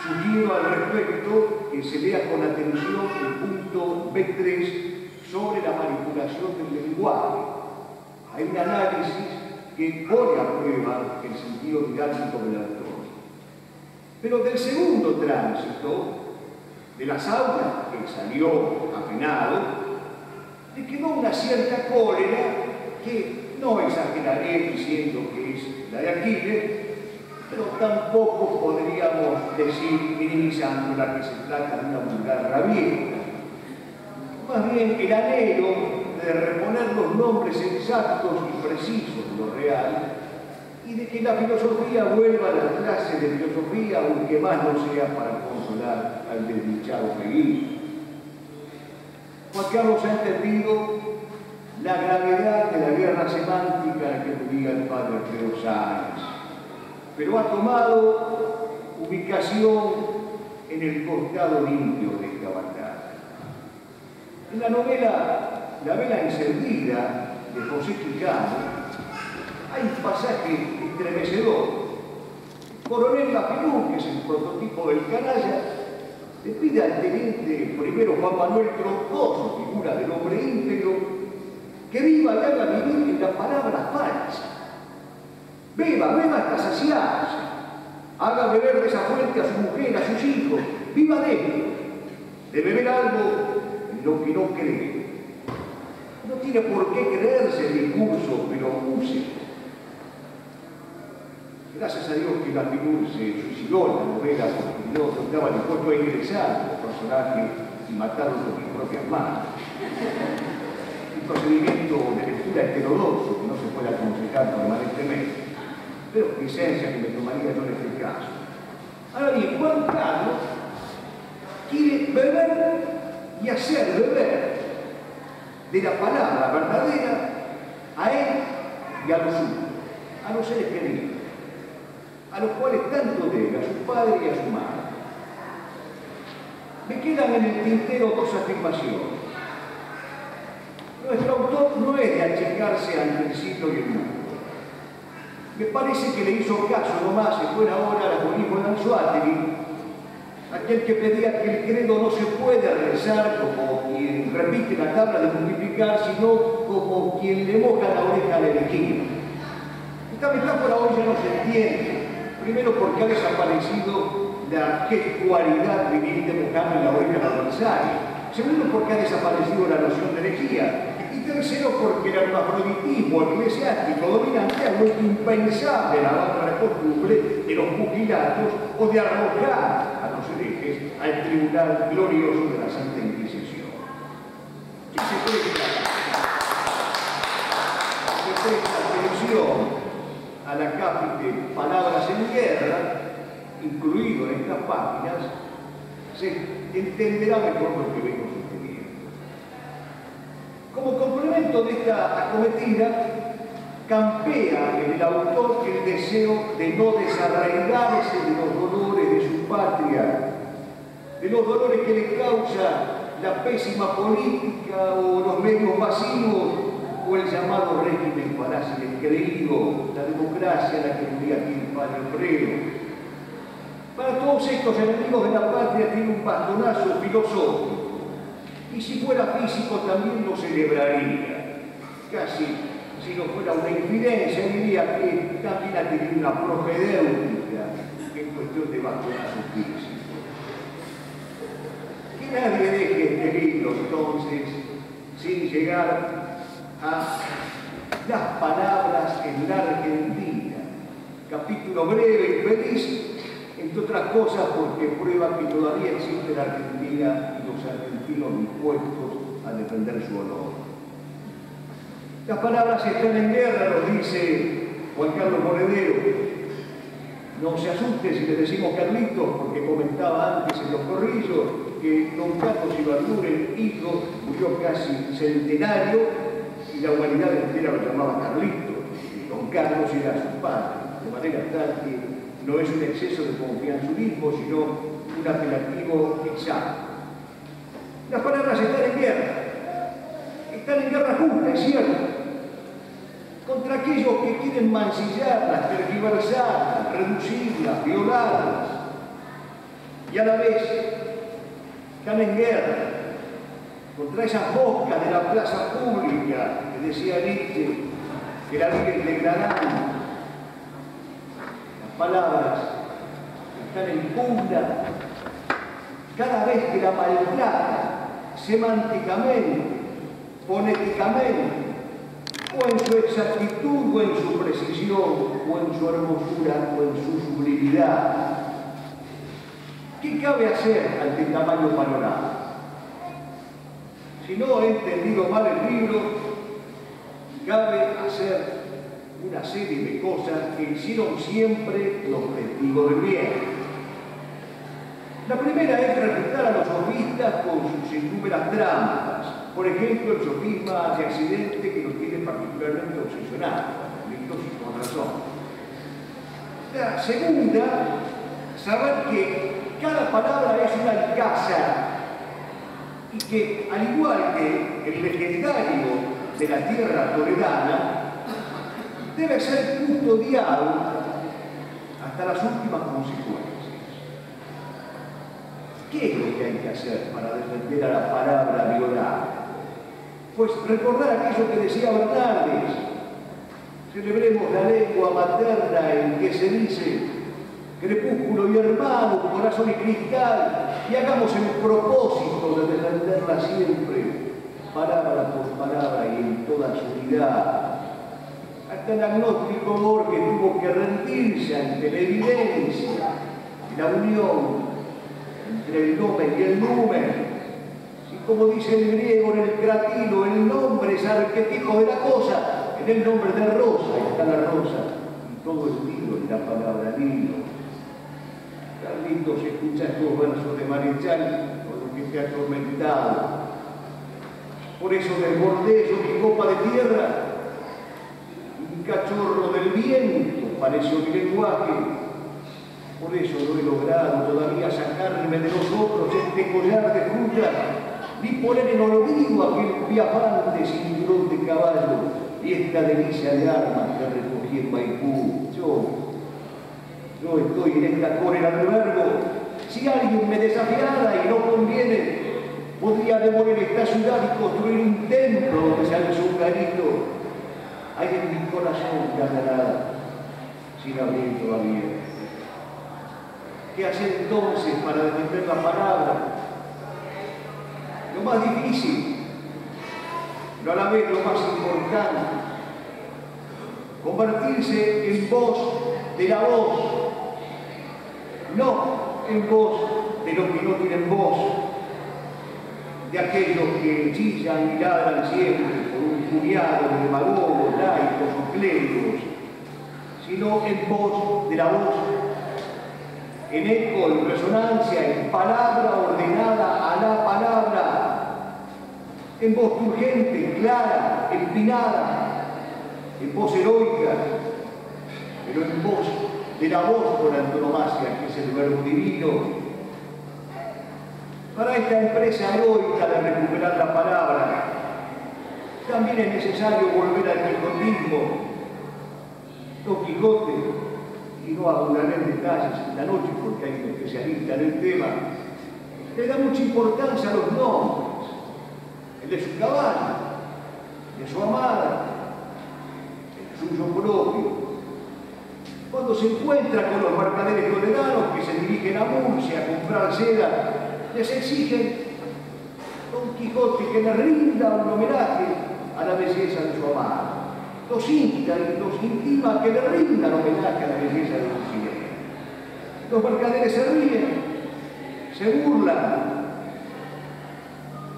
[SPEAKER 3] Sugiero al respecto que se lea con atención el punto B3 sobre la manipulación del lenguaje. Hay un análisis que pone a prueba el sentido didáctico del autor. Pero del segundo tránsito, de las aulas que salió apenado, le quedó una cierta cólera que no exageraré diciendo que es la de Aquiles, pero tampoco podríamos decir, minimizándola, que se trata de una vulgar rabieta. Más bien el anhelo de reponer los nombres exactos y precisos de lo real y de que la filosofía vuelva a la clase de filosofía, aunque más no sea para consolar al desdichado feliz. Juan Carlos ha entendido la gravedad de la guerra semántica que vivía el padre Alfredo Sáenz, pero ha tomado ubicación en el costado limpio de esta batalla. En la novela La vela encendida de José Quijano hay un pasaje estremecedor. Coronel Lapilú, que es el prototipo del canalla, le pide al teniente primero Juan Manuel Troncoso, figura del hombre íntegro, que viva y haga vivir en la palabra falsa. Beba, beba hasta saciarse. Haga beber de esa fuente a su mujer, a sus hijos. Viva de él. De beber algo en lo que no cree. No tiene por qué creerse el discurso, pero use. Gracias a Dios que la figura se suicidó en la novela porque no estaba dispuesto a ingresar los personajes y matarlos con mis propias manos. Un procedimiento de lectura heterodoxo que no se puede aconsejar permanentemente, pero licencia que me tomaría no en este caso. Ahora bien, Juan Carlos quiere beber y hacer beber de la palabra verdadera a él y a los suyos, a los seres queridos a los cuales tanto debe, a su padre y a su madre. Quedan en el tintero dos afirmaciones. Nuestro autor no es de achecarse ante el siglo y el mundo. Me parece que le hizo caso nomás en buena hora al agonismo de Anzuategui, aquel que pedía que el credo no se puede rezar como quien repite la tabla de multiplicar, sino como quien le moja la oreja al elegido. Esta metáfora hoy ya no se entiende, Primero porque ha desaparecido la gestualidad vivir de buscar en la oreja del adversario. Segundo porque ha desaparecido la noción de herejía. Y tercero porque el hermafroditismo eclesiástico dominante ha vuelto impensable la otra costumbre de los pugilatos o de arrojar a los herejes al tribunal glorioso de la Santa Inquisición. ¿Qué se presta? Se presta atención a la cápite Palabras en Guerra, incluido en estas páginas, se entenderá mejor lo que vengo sugiriendo. Como complemento de esta acometida, campea en el autor el deseo de no desarraigarse de los dolores de su patria, de los dolores que le causa la pésima política o los medios masivos o el llamado régimen el creído, la democracia la que vivía aquí el padre obrero. Para todos estos enemigos de la patria tiene un bastonazo filosófico, y si fuera físico también lo celebraría. Casi, si no fuera una infidencia, diría que también ha tenido una propedéutica en cuestión de bastonazo físico. Que nadie deje este libro entonces sin llegar a las palabras en la Argentina. Capítulo breve y feliz, entre otras cosas porque prueba que todavía existe la Argentina y los argentinos dispuestos a defender su honor. Las palabras están en guerra, nos dice Juan Carlos Monedero. No se asuste si le decimos Carlitos, porque comentaba antes en los corrillos que don Carlos Ibarduren, hijo, murió casi centenario y la humanidad entera lo llamaba Carlitos. Don Carlos era su padre, de manera tal que no es un exceso de confianzulismo, sino un apelativo exacto. Las palabras están en guerra, están en guerra justa, es cierto, contra aquellos que quieren mancillarlas, tergiversarlas, reducirlas, violarlas, y a la vez están en guerra contra esas bocas de la plaza pública que decía Nietzsche que la viven degradando. Palabras están en cada vez que la maltrata semánticamente, fonéticamente, o en su exactitud, o en su precisión, o en su hermosura, o en su sublimidad. ¿Qué cabe hacer ante tamaño panorama? Si no he entendido mal el libro, cabe hacer una serie de cosas que hicieron siempre los testigos del bien. La primera es refutar a los sofistas con sus innúmeras trampas. Por ejemplo, el sofisma de accidente que nos tiene particularmente obsesionados, y con razón. La segunda, saber que cada palabra es una alcázar y que, al igual que el legendario de la tierra toledana, debe ser custodiado hasta las últimas consecuencias. ¿Qué es lo que hay que hacer para defender a la palabra violada? Pues recordar aquello que decía Bernardes. Celebremos la lengua materna en que se dice crepúsculo y hermano, corazón y cristal, y hagamos el propósito de defenderla siempre, palabra por palabra y en toda su unidad. El agnóstico que tuvo que rendirse ante la evidencia, la unión entre el nombre y el número. Y como dice el griego en el cratilo, el nombre es arquetipo de la cosa, en el nombre de rosa está la rosa, y todo el libro es la palabra libro. Carlitos escucha estos versos de Marechal con lo que te ha atormentado. Por eso desbordé yo mi copa de tierra, cachorro del viento pareció mi lenguaje, por eso no he logrado todavía sacarme de los este collar de fruta, ni poner en olvido aquel piafante cinturón de caballo y esta delicia de armas que recogí en Maipú. Yo, yo estoy en esta cólera del verbo. Si alguien me desafiara y no conviene, podría demoler esta ciudad y construir un templo donde se alce un garito. Hay en mi corazón ganará sin abrir todavía. ¿Qué hacer entonces para defender la palabra? Lo más difícil, pero a la vez lo más importante, convertirse en voz de la voz, no en voz de los que no tienen voz, de aquellos que chillan y ladran siempre por un puñado de demagogos, laicos o clérigos, sino en voz de la voz en eco, en resonancia, en palabra ordenada a la palabra, en voz urgente, clara, empinada, en voz heroica, pero en voz de la voz por antonomasia, que es el verbo divino. Para esta empresa heroica de recuperar la palabra, también es necesario volver al quijotismo. Don Quijote y no abundaré en detalles esta noche porque hay un especialista en el tema, le da mucha importancia a los nombres, el de su caballo, el de su amada, el suyo propio. Cuando se encuentra con los mercaderes toledanos que se dirigen a Murcia a comprar seda, les exigen Don Quijote que le rinda un homenaje a la belleza de su amada. los insta y los intima que le rindan homenaje a la belleza de Lucía. Los mercaderes se ríen, se burlan.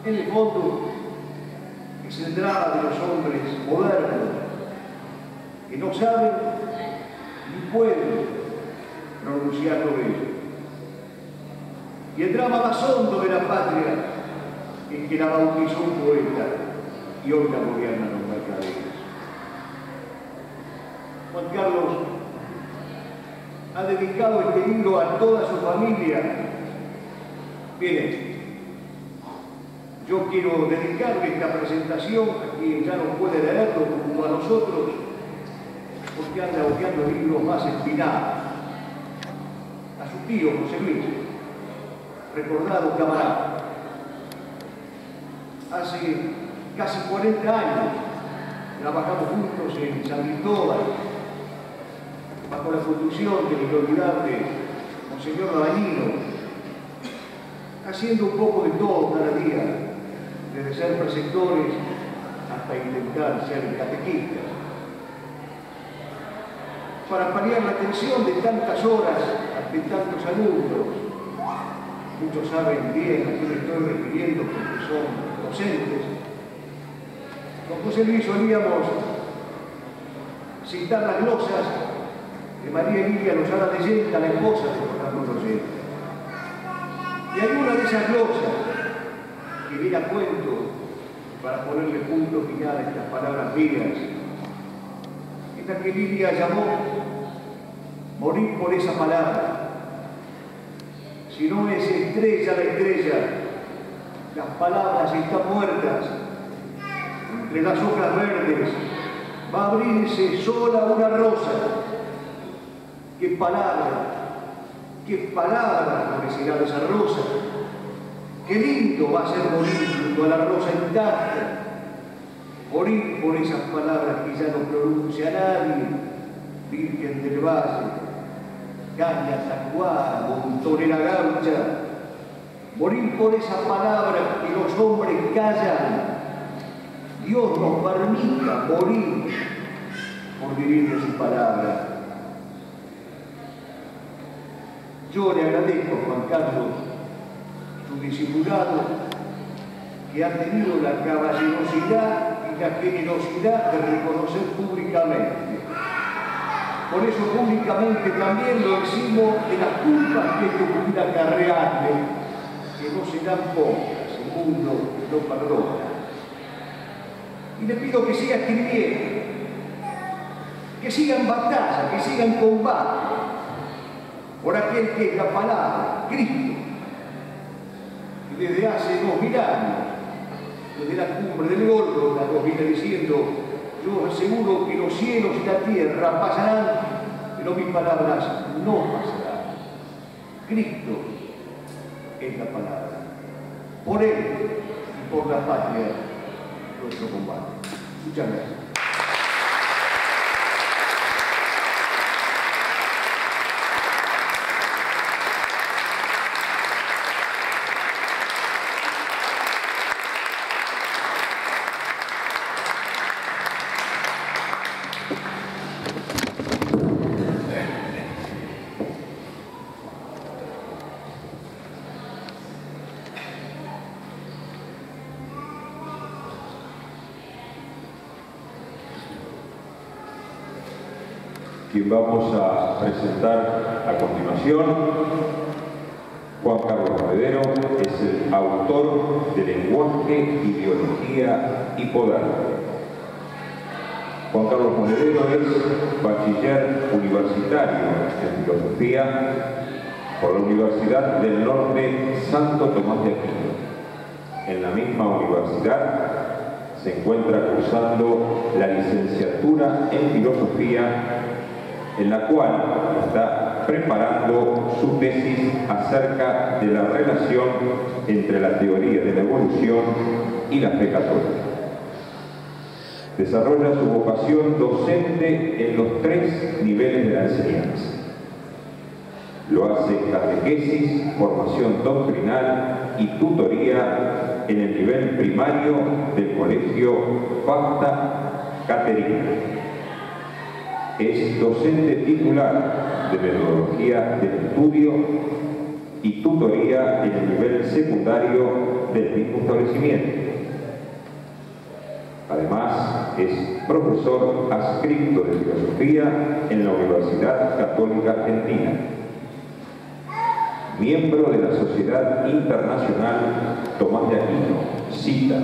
[SPEAKER 3] En el fondo es el drama de los hombres modernos que no saben ni pueden pronunciar lo bello. Y el drama más hondo de la patria es que la bautizó un poeta y hoy la gobiernan los mercaderes. Juan Carlos ha dedicado este libro a toda su familia. Miren, yo quiero dedicarle esta presentación a quien ya no puede leerlo como a nosotros, porque anda buscando libros más espinados. A su tío José Luis, recordado camarada. Hace casi 40 años trabajamos juntos en San Cristóbal, bajo la conducción del inolvidable Monseñor Dañino, haciendo un poco de todo cada día, desde ser preceptores hasta intentar ser catequistas. Para paliar la tensión de tantas horas ante tantos alumnos, muchos saben bien a quién estoy refiriendo porque son docentes, con José Luis solíamos citar las glosas de María Emilia Lozada de Yenta, la esposa de Carlos Yenta. Y hay una de esas glosas que viene a cuento para ponerle punto final a estas palabras mías. Esta que Lidia llamó morir por esa palabra. Si no es estrella la estrella, las palabras están muertas. Entre las hojas verdes va a abrirse sola una rosa. ¡Qué palabra! ¡Qué palabra florecerá esa rosa! Qué lindo va a ser morir junto a la rosa intacta. Morir por esas palabras que ya no pronuncia nadie. Virgen del Valle, Caña Tacuara, Montonera Gaucha. Morir por esas palabras que los hombres callan. Dios nos permita morir por vivir de su palabra. Yo le agradezco a Juan Carlos su disimulado que ha tenido la caballerosidad y la generosidad de reconocer públicamente. Por eso públicamente también lo eximo de las culpas que esto pudiera acarrearle, que no serán pocas, el mundo no perdona. Y le pido que siga escribiendo, que siga en batalla, que siga en combate, por aquel que es la palabra, Cristo, que desde hace dos mil años, desde la cumbre del Gólgota, nos viene diciendo, yo aseguro que los cielos y la tierra pasarán, pero mis palabras no pasarán. Cristo es la palabra. Por Él y por la patria, nuestro combate. Muchas gracias.
[SPEAKER 1] Quien vamos a presentar a continuación. Juan Carlos Monedero es el autor de Lenguaje, Ideología y Poder. Juan Carlos Monedero es bachiller universitario en Filosofía por la Universidad del Norte Santo Tomás de Aquino. En la misma universidad se encuentra cursando la licenciatura en Filosofía en la cual está preparando su tesis acerca de la relación entre la teoría de la evolución y la fe católica. Desarrolla su vocación docente en los tres niveles de la enseñanza. Lo hace catequesis, formación doctrinal y tutoría en el nivel primario del Colegio Facta Caterina Es docente titular de metodología de estudio y tutoría en el nivel secundario del mismo establecimiento. Además, es profesor adscrito de filosofía en la Universidad Católica Argentina, miembro de la Sociedad Internacional Tomás de Aquino, CITA,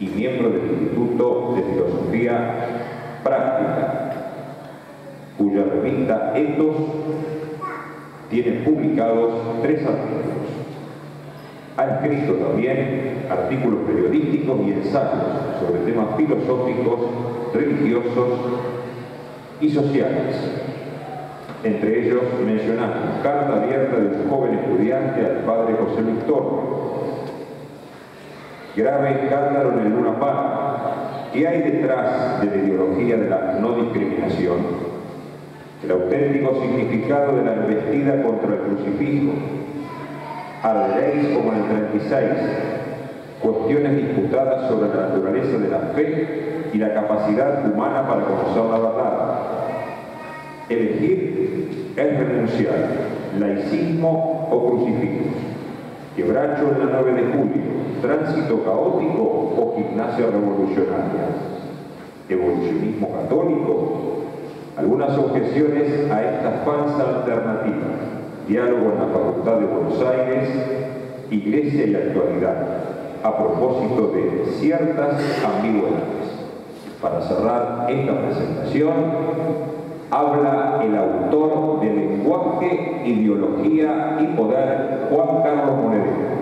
[SPEAKER 1] y miembro del Instituto de Filosofía Práctica, cuya revista Etos tiene publicados tres artículos. Ha escrito también artículos periodísticos y ensayos sobre temas filosóficos, religiosos y sociales. Entre ellos mencionamos Carta abierta de un joven estudiante al padre José Luis Grave escándalo en el Luna Park. ¿Qué hay detrás de la ideología de la no discriminación? El auténtico significado de la embestida contra el crucifijo. Arderéis como en el 36. Cuestiones disputadas sobre la naturaleza de la fe y la capacidad humana para conocer la verdad. Elegir es renunciar, laicismo o crucifijo. Quebracho en la 9 de julio, tránsito caótico o gimnasia revolucionaria, evolucionismo católico, algunas objeciones a esta falsa alternativa, diálogo en la Facultad de Buenos Aires, Iglesia y actualidad, a propósito de ciertas ambigüedades. Para cerrar esta presentación, habla el autor de Lenguaje, Ideología y Poder, Juan Carlos Monedero.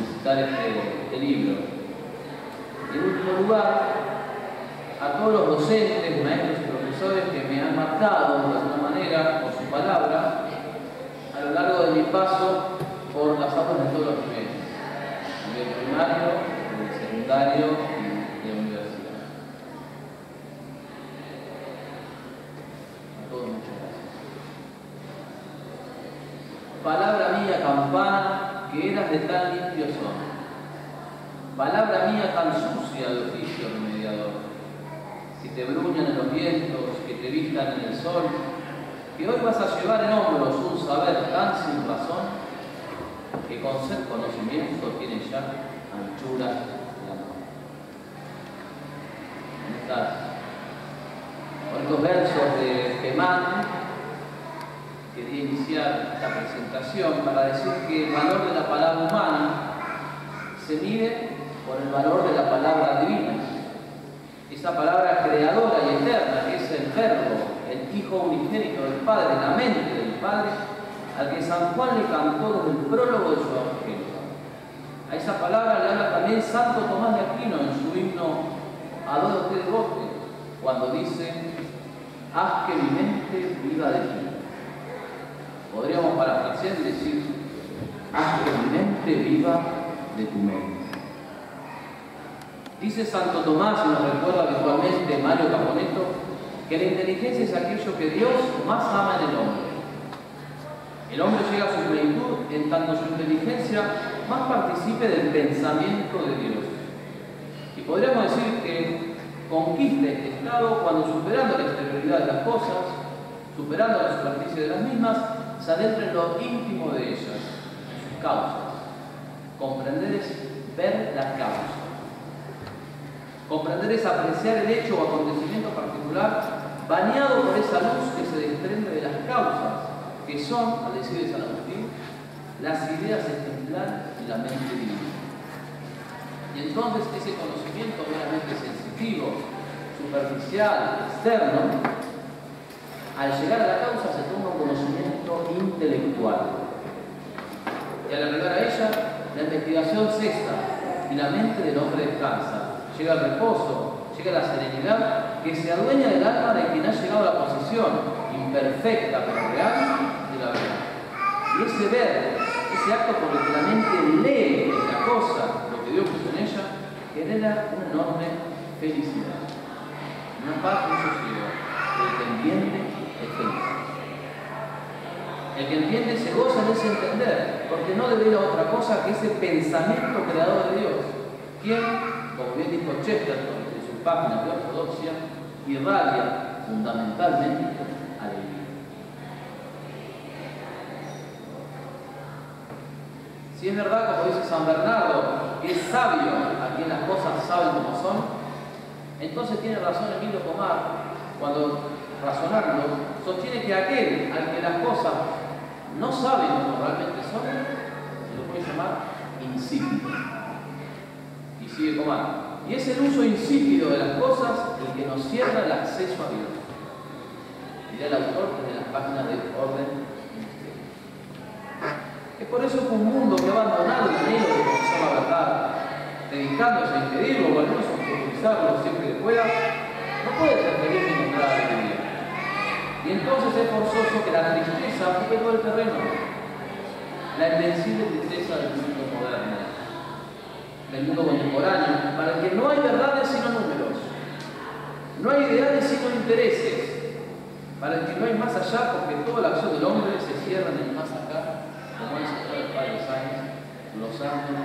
[SPEAKER 4] Publicitar este, este libro. Y en último lugar, a todos los docentes, maestros y profesores que me han marcado de alguna manera con su palabra a lo largo de mi paso por las aulas de todos los niveles, nivel primario, nivel secundario y de universidad. A todos muchas gracias. Palabra mía campana, que eras de tan limpio son. Palabra mía tan sucia de oficio remediador que te bruñan en los vientos, que te vistan en el sol, que hoy vas a llevar en hombros un saber tan sin razón, que con ser conocimiento tiene ya anchura de amor. Estos versos de Gemán, quería iniciar esta presentación para decir que el valor de la palabra humana se mide por el valor de la palabra divina. Esa palabra creadora y eterna que es el verbo, el Hijo unigénito del Padre, la mente del Padre, al que San Juan le cantó desde el prólogo de su evangelio. A esa palabra le habla también Santo Tomás de Aquino en su himno Adoro de Bote, cuando dice, haz que mi mente viva de ti. Podríamos parafrasear y decir, haz que mi mente viva de tu mente. Dice Santo Tomás, y nos recuerda habitualmente Mario Caponeto, que la inteligencia es aquello que Dios más ama en el hombre. El hombre llega a su plenitud en tanto su inteligencia más participe del pensamiento de Dios. Y podríamos decir que conquista este estado cuando superando la exterioridad de las cosas, superando la superficie de las mismas, se adentra en lo íntimo de ellas, sus causas. Comprender es ver la causa. Comprender es apreciar el hecho o acontecimiento particular bañado por esa luz que se desprende de las causas, que son, al decir de San Agustín, las ideas ejemplares y la mente divina. Y entonces ese conocimiento meramente sensitivo, superficial, externo, al llegar a la causa se toma un conocimiento intelectual. Y al arribar a ella, la investigación cesa y la mente del hombre descansa llega el reposo, llega la serenidad que se adueña del alma de quien ha llegado a la posición imperfecta pero real de la verdad. Y ese ver, ese acto por el que la mente lee la cosa lo que Dios puso en ella, genera una enorme felicidad. Una paz, un sosiego. El que es feliz. El que entiende se goza en ese entender, porque no debe ir a otra cosa que ese pensamiento creador de Dios. ¿Quién como bien dijo Chesterton en su página de ortodoxia, irradia fundamentalmente alegría. Si es verdad, como dice San Bernardo, que es sabio a quien las cosas saben como son, entonces tiene razón Emilio Pomar cuando razonando sostiene que aquel al que las cosas no saben como realmente son, se lo puede llamar insípido sigue Y es el uso insípido de las cosas el que nos cierra el acceso a Dios. Dirá el autor de las páginas de orden Es por eso que un mundo que ha abandonado el anhelo de conocer la verdad, dedicándose a impedirlo o al menos a siempre que pueda, no puede ser feliz ni encontrar. Entonces es forzoso que la tristeza ocupe todo el terreno, la invencible tristeza del mundo moderno del mundo contemporáneo, para el que no hay verdades sino números, no hay ideales sino intereses, para el que no hay más allá porque toda la acción del hombre se cierra en el más acá, como es el padre Sáenz, glosando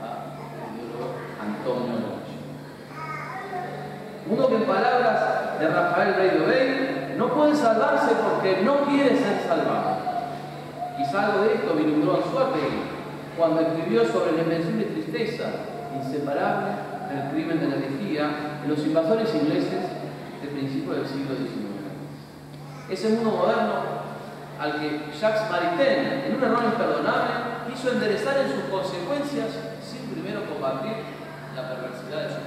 [SPEAKER 4] a el Antonio Noche. Uno que en palabras de Rafael Rey de Obey no puede salvarse porque no quiere ser salvado. Quizá algo de esto vislumbró suerte cuando escribió sobre la invencible tristeza inseparable del crimen de la herejía en los invasores ingleses de principios del siglo XIX. Ese mundo moderno al que Jacques Maritain, en un error imperdonable, quiso enderezar en sus consecuencias sin primero combatir la perversidad de su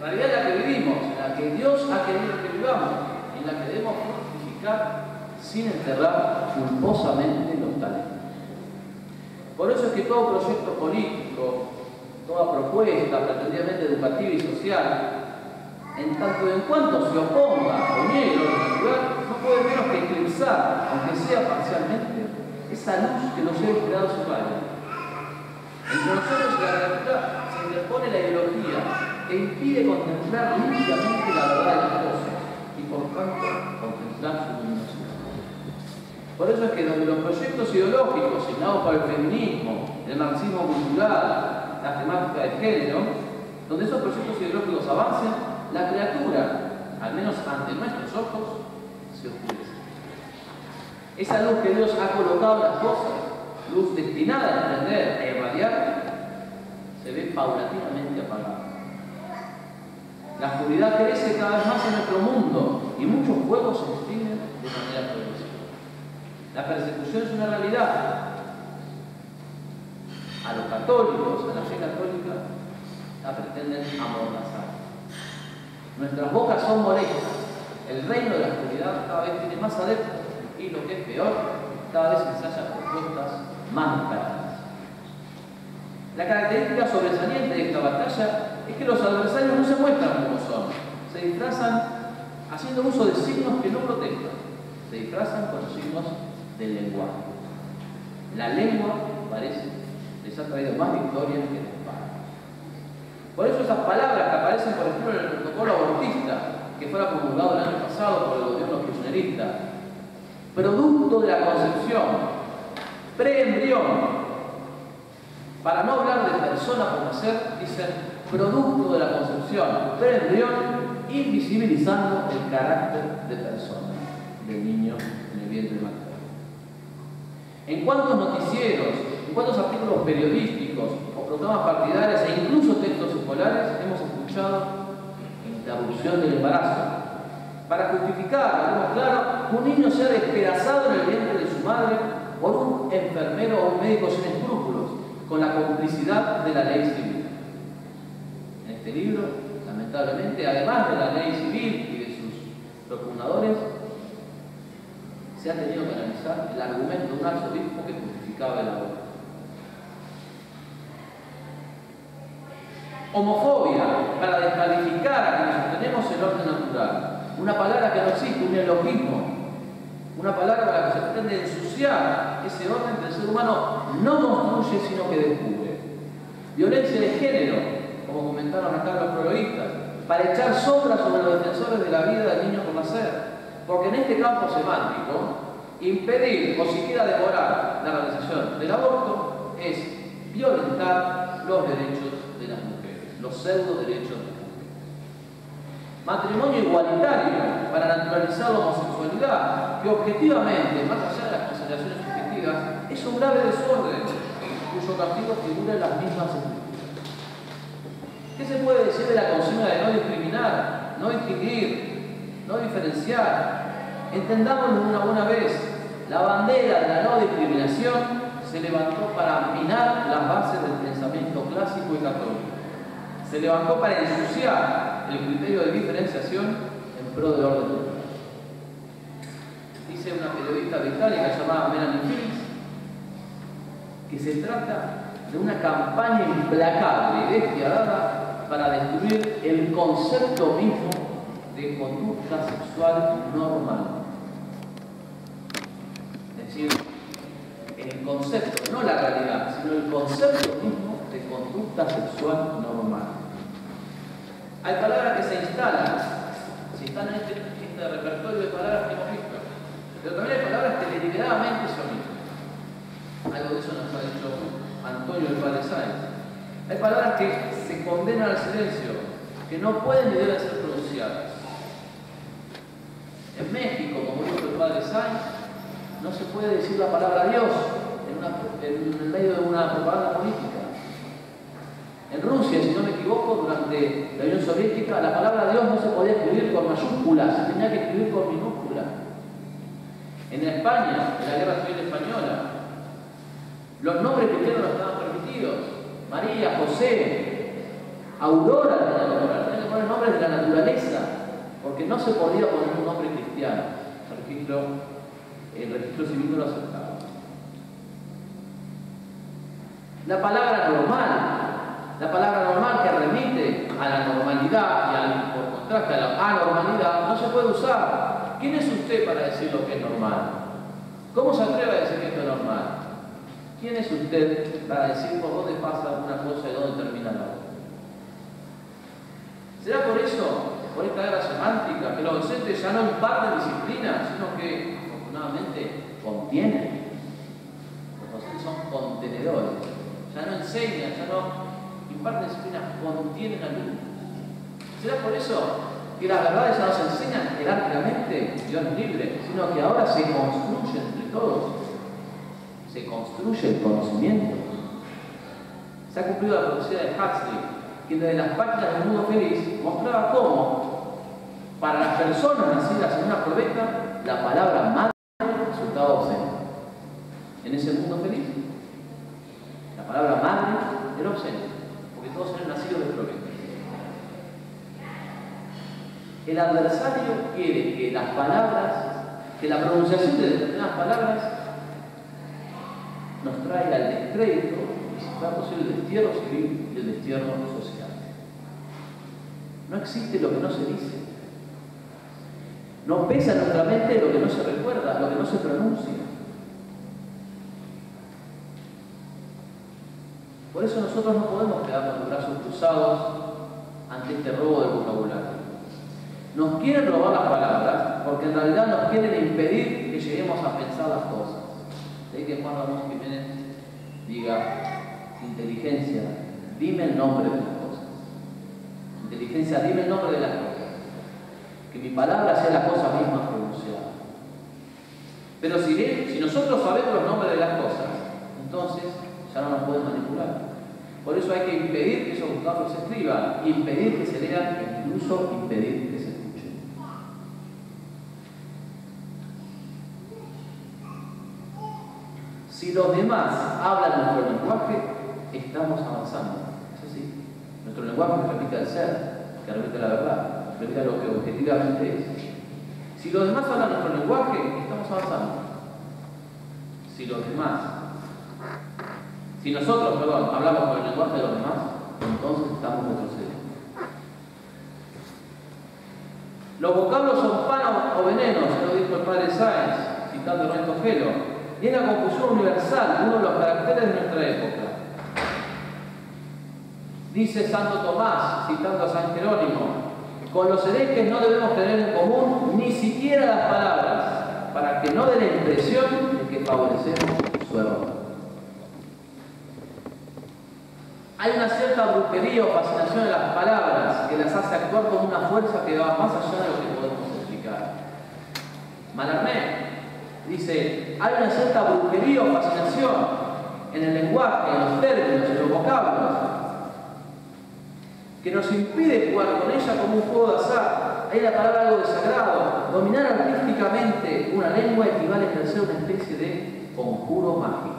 [SPEAKER 4] realidad es la que vivimos, la que Dios ha querido que vivamos, en la que debemos fructificar sin enterrar culposamente los talentos. Por eso es que todo proyecto político, toda propuesta pretendidamente educativa y social, en tanto en cuanto se oponga o niegue lo lugar, no puede menos que eclipsar, aunque sea parcialmente, esa luz que los seres creados padre. Entre nosotros la realidad se interpone la ideología que impide contemplar limpiamente la verdad de las cosas y por tanto contemplar su luminosidad. Por eso es que donde los proyectos ideológicos signados por el feminismo, el marxismo cultural, la temática de género, donde esos proyectos ideológicos avancen, la criatura, al menos ante nuestros ojos, se oscurece. Esa luz que Dios ha colocado en las cosas, luz destinada a entender e irradiar, se ve paulatinamente. La oscuridad crece cada vez más en nuestro mundo y muchos fuegos se extinguen de manera progresiva. La persecución es una realidad. a los católicos, a la fe católica, la pretenden amordazar. Nuestras bocas son molestas. El reino de la oscuridad cada vez tiene más adeptos y lo que es peor, cada vez ensaya propuestas más descaradas. La característica sobresaliente de esta batalla es que los adversarios no se muestran como son, se disfrazan haciendo uso de signos que no protegen, se disfrazan con los signos del lenguaje. La lengua, parece, les ha traído más victorias que la espada. Por eso esas palabras que aparecen, por ejemplo, en el protocolo abortista, que fue promulgado el año pasado por el gobierno kirchnerista, producto de la concepción, preembrión, para no hablar de persona por nacer, dicen producto de la concepción, preembrión, invisibilizando el carácter de persona del niño en el vientre materno. En cuántos noticieros, en cuántos artículos periodísticos o programas partidarios e incluso textos escolares hemos escuchado interrupción del embarazo. Para justificar, tenemos claro, un niño sea despedazado en el vientre de su madre por un enfermero o un médico sin con la complicidad de la ley civil. En este libro, lamentablemente, además de la ley civil y de sus propugnadores, se ha tenido que analizar el argumento de un arzobispo que justificaba el aborto. Homofobia, para descalificar a quienes sostenemos el orden natural. Una palabra que no existe, un elogismo, una palabra para que se pretende ensuciar ese orden que el ser humano no construye sino que descubre. Violencia de género, como comentaron acá los prologistas, para echar sombra sobre los defensores de la vida del niño por nacer. Porque en este campo semántico, impedir o siquiera demorar la realización del aborto es violentar los derechos de las mujeres, los pseudo derechos de las mujeres. Matrimonio igualitario para naturalizar la homosexualidad, que objetivamente, más allá de las consideraciones subjetivas, es un grave desorden cuyo castigo figura en las mismas escrituras. ¿Qué se puede decir de la consigna de no discriminar, no distinguir, no diferenciar? Entendámoslo una buena vez, la bandera de la no discriminación se levantó para minar las bases del pensamiento clásico y católico. Se levantó para ensuciar el criterio de diferenciación en pro del orden natural. Dice una periodista británica llamada Melanie Phillips que se trata de una campaña implacable y despiadada para destruir el concepto mismo de conducta sexual normal. Es decir, el concepto, no la realidad, sino el concepto mismo de conducta sexual normal. Hay palabras que se instalan, se instalan en este, este repertorio de palabras que hemos visto, pero también hay palabras que deliberadamente omiten. Algo de eso nos ha dicho Antonio el Padre Sáenz. Hay palabras que se condenan al silencio, que no pueden ni deben ser pronunciadas. En México, como dijo el Padre Sáenz, no se puede decir la palabra Dios en, en medio de una propaganda política. En Rusia, si no me equivoco, durante la Unión Soviética, la palabra Dios no se podía escribir con mayúsculas, se tenía que escribir con minúsculas. En España, en la Guerra Civil Española, los nombres cristianos no estaban permitidos. María, José, Aurora tenían que poner nombres de la naturaleza, porque no se podía poner un nombre cristiano. Registro, el registro civil no lo aceptaba. La palabra normal, la palabra normal que remite a la normalidad y al, por contraste a la anormalidad, no se puede usar. ¿Quién es usted para decir lo que es normal? ¿Cómo se atreve a decir que esto es normal? ¿Quién es usted para decir por dónde pasa una cosa y dónde termina la otra? ¿Será por eso, por esta guerra semántica, que los docentes ya no imparten disciplina, sino que afortunadamente contienen? Los docentes son contenedores, ya no enseñan, ya no imparten disciplina, contienen alumnos. ¿Será por eso que las verdades ya no se enseñan jerárquicamente, Dios libre, sino que ahora se construyen entre todos? se construye el conocimiento. Se ha cumplido la profecía de Huxley, quien desde las páginas del mundo feliz mostraba cómo, para las personas nacidas en una probeta, la palabra madre resultaba ausente. En ese mundo feliz, la palabra madre inocentes, porque todos eran nacidos de promesa. El adversario quiere que las palabras, que la pronunciación de determinadas palabras nos traiga el descrédito y si fuera posible el destierro civil y el destierro social. No existe lo que no se dice. No pesa en nuestra mente lo que no se recuerda, lo que no se pronuncia. Por eso nosotros no podemos quedar con los brazos cruzados ante este robo del vocabulario. Nos quieren robar las palabras porque en realidad nos quieren impedir que lleguemos a pensar las cosas. De que Juan Ramón Jiménez diga, inteligencia, dime el nombre de las cosas. Inteligencia, dime el nombre de las cosas. Que mi palabra sea la cosa misma pronunciada. Pero si, si nosotros sabemos los nombres de las cosas, entonces ya no nos pueden manipular. Por eso hay que impedir que esos vocablos se escriban, impedir que se lean, incluso impedir que se escuchen. Si los demás hablan nuestro lenguaje, estamos avanzando. Es así. Nuestro lenguaje repite el ser, que repite la verdad, repite lo que objetivamente es. Si los demás hablan nuestro lenguaje, estamos avanzando. Si los demás si nosotros, perdón, hablamos con el lenguaje de los demás, entonces estamos retrocediendo. Los vocablos son pan o veneno, se lo dijo el padre Sáenz, citando a Ernesto Gelo, y es la confusión universal, uno de los caracteres de nuestra época. Dice Santo Tomás, citando a San Jerónimo, con los herejes no debemos tener en común ni siquiera las palabras, para que no dé la impresión de que favorecemos su error. Hay una cierta brujería o fascinación en las palabras que las hace actuar con una fuerza que va más allá de lo que podemos explicar. Malarmé dice, hay una cierta brujería o fascinación en el lenguaje, en los términos, en los vocablos, que nos impide jugar con ella como un juego de azar. Hay la palabra algo de sagrado. Dominar artísticamente una lengua equivale a ejercer una especie de conjuro mágico.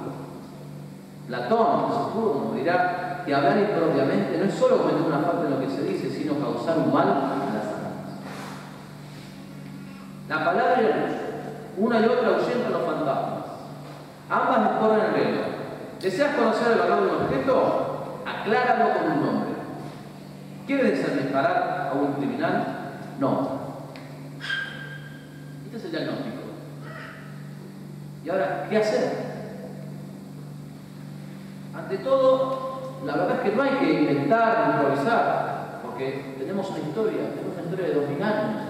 [SPEAKER 4] Platón, seguro, dirá, que hablar impropiamente no es solo cometer una falta en lo que se dice, sino causar un mal a las almas. La palabra una y otra ahuyentan los fantasmas. Ambas descorren el velo. ¿Deseas conocer el valor de un objeto? Acláralo con un nombre. ¿Quieres desenmascarar a un criminal? No. Este es el diagnóstico. ¿Y ahora qué hacer? Ante todo, la verdad es que no hay que inventar, improvisar, porque tenemos una historia, tenemos una historia de dos mil años,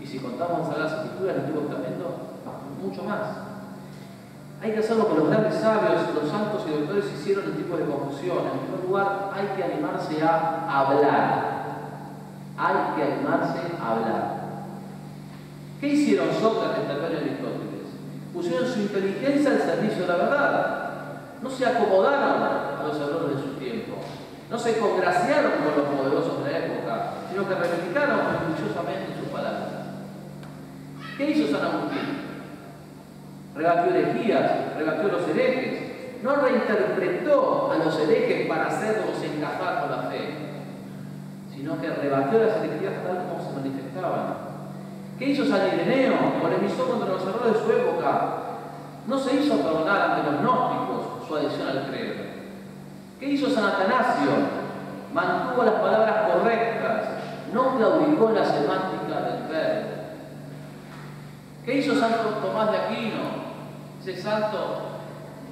[SPEAKER 4] y si contamos a las escrituras del Antiguo Testamento, mucho más. Hay que hacer lo que los grandes sabios, los santos y doctores hicieron en tipo de confusión. En primer lugar, hay que animarse a hablar. Hay que animarse a hablar. ¿Qué hicieron Sócrates, Platón y Aristóteles? Pusieron su inteligencia al servicio de la verdad. No se acomodaron a los errores de su. No se congraciaron con los poderosos de la época, sino que reivindicaron orgullosamente sus palabras. ¿Qué hizo San Agustín? Rebatió herejías, rebatió los herejes. No reinterpretó a los herejes para hacerlos encajar con la fe, sino que rebatió las herejías tal como se manifestaban. ¿Qué hizo San Ireneo? Polemizó contra los errores de su época. No se hizo perdonar ante los gnósticos su adhesión al credo. ¿Qué hizo San Atanasio? Mantuvo las palabras correctas, no claudicó la semántica del verbo. ¿Qué hizo Santo Tomás de Aquino? Ese santo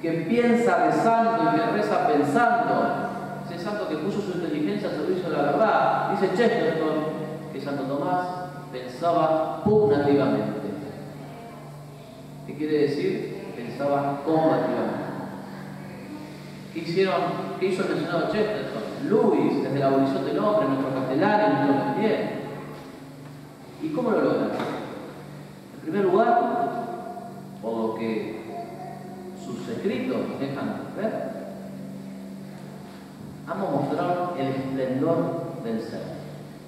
[SPEAKER 4] que piensa rezando y que reza pensando. Ese santo que puso su inteligencia al servicio de la verdad. Dice Chesterton que Santo Tomás pensaba pugnativamente. ¿Qué quiere decir? Pensaba combativamente. ¿Qué, hicieron, ¿Qué hizo el mencionado Chesterton? Luis, desde la abolición del hombre, nuestro castellano, nuestro también. ¿Y cómo lo logra? En primer lugar, por lo que sus escritos dejan ver, ambos mostraron el esplendor del ser,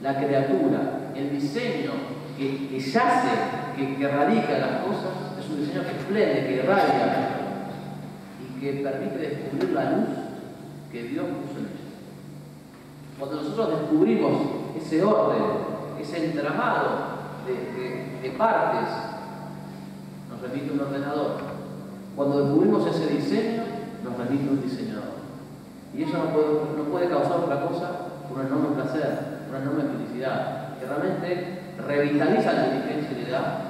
[SPEAKER 4] la criatura, el diseño que, que yace, que, que radica las cosas, es un diseño que esplende, que irradia, que permite descubrir la luz que Dios puso en ella. Cuando nosotros descubrimos ese orden, ese entramado de, partes, nos remite un ordenador. Cuando descubrimos ese diseño, nos remite un diseñador. Y eso no puede, no puede causar otra cosa que un enorme placer, una enorme felicidad, que realmente revitaliza la inteligencia y le da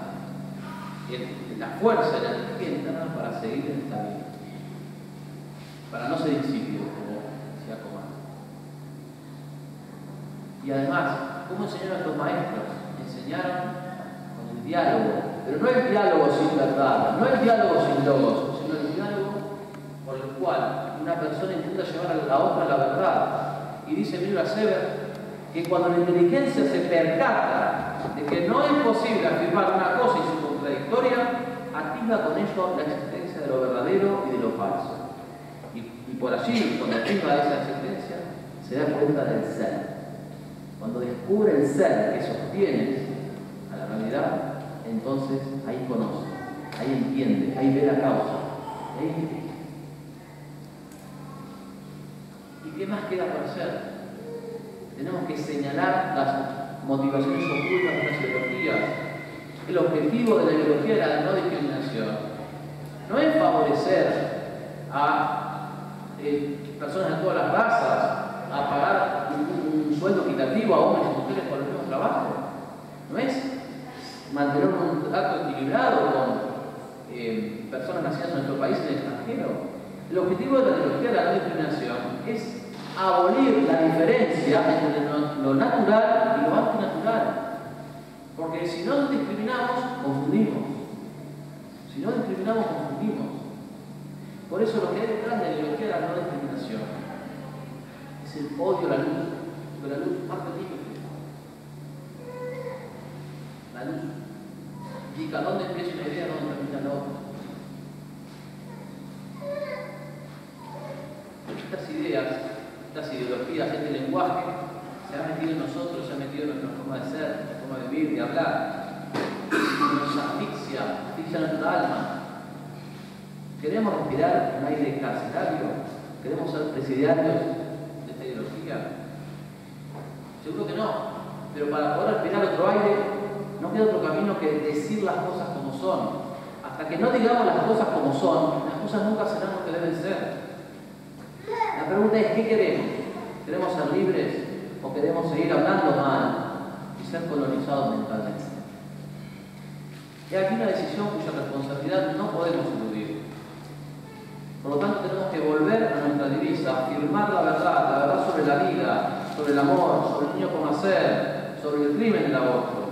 [SPEAKER 4] la fuerza y la interna para seguir en esta vida. Para no ser insípido, como decía Comán. Y además, ¿cómo enseñaron estos maestros? Enseñaron con el diálogo, pero no el diálogo sin verdad, no el diálogo sin logos, sino el diálogo por el cual una persona intenta llevar a la otra la verdad. Y dice Milva Sever que cuando la inteligencia se percata de que no es posible afirmar una cosa y su contradictoria, activa con ello la existencia de lo verdadero y de lo falso. Por allí, cuando activa esa existencia, se da cuenta del ser. Cuando descubre el ser que sostiene a la realidad, entonces ahí conoce, ahí entiende, ahí ve la causa. ¿Y qué más queda por hacer? Tenemos que señalar las motivaciones ocultas de las ideologías, el objetivo de la ideología era la no discriminación. No es favorecer a eh, personas de todas las razas a pagar un, sueldo equitativo a hombres y mujeres por el mismo trabajo. No es mantener un trato equilibrado con eh, personas nacidas en nuestro país en el extranjero. El objetivo de la ideología de la no discriminación es abolir la diferencia entre lo natural y lo antinatural. Porque si no discriminamos, confundimos. Si no discriminamos, confundimos. Por eso lo que hay detrás de la ideología de la no discriminación es el odio a la luz, porque la luz parte límite. La luz indica dónde empieza una idea, dónde termina la otra. Estas ideas, estas ideologías, este lenguaje, se han metido en nosotros, se han metido en nuestra forma de ser, de vivir, de hablar, nos asfixia, asfixia nuestra alma. ¿Queremos respirar un aire carcelario? ¿Queremos ser presidiarios de esta ideología? Seguro que no, pero para poder respirar otro aire no queda otro camino que decir las cosas como son. Hasta que no digamos las cosas como son, las cosas nunca serán lo que deben ser. La pregunta es, ¿qué queremos? ¿Queremos ser libres o queremos seguir hablando mal ser colonizados mentalmente. Y aquí una decisión cuya responsabilidad no podemos eludir. Por lo tanto, tenemos que volver a nuestra divisa, afirmar la verdad, la verdad sobre la vida, sobre el amor, sobre el niño por nacer, sobre el crimen del aborto.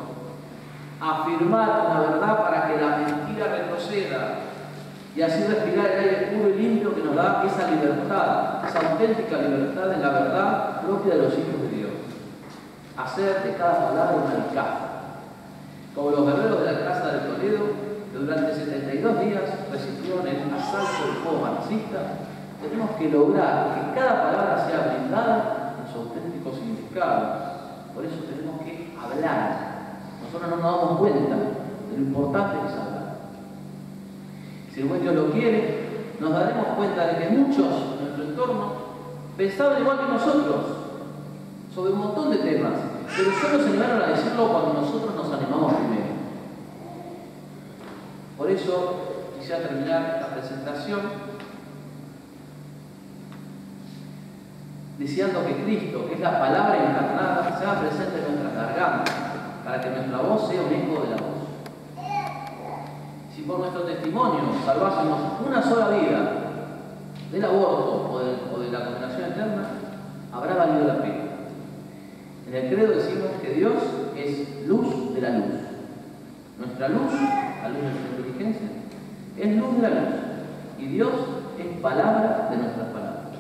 [SPEAKER 4] Afirmar una verdad para que la mentira retroceda y así respirar el aire puro y limpio que nos da esa libertad, esa auténtica libertad en la verdad propia de los hijos de Dios hacer de cada palabra una alcaza. Como los guerreros de la Casa de Toledo, durante 72 días resistieron el asalto del fuego marxista, tenemos que lograr que cada palabra sea blindada en su auténtico significado. Por eso tenemos que hablar. Nosotros no nos damos cuenta de lo importante que es hablar. Si el buen Dios lo quiere, nos daremos cuenta de que muchos en nuestro entorno pensaban igual que nosotros sobre un montón de temas, pero solo se animaron a decirlo cuando nosotros nos animamos primero. Por eso quisiera terminar esta presentación diciendo que Cristo, que es la palabra encarnada, sea presente en nuestras gargantas, para que nuestra voz sea un eco de la voz. Si por nuestro testimonio salvásemos una sola vida del aborto o de, o de la condenación eterna, habrá valido la pena. En el credo decimos que Dios es luz de la luz. Nuestra luz, la luz de nuestra inteligencia, es luz de la luz. Y Dios es palabra de nuestras palabras.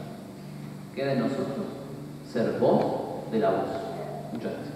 [SPEAKER 4] Queda en nosotros ser voz de la voz. Muchas gracias.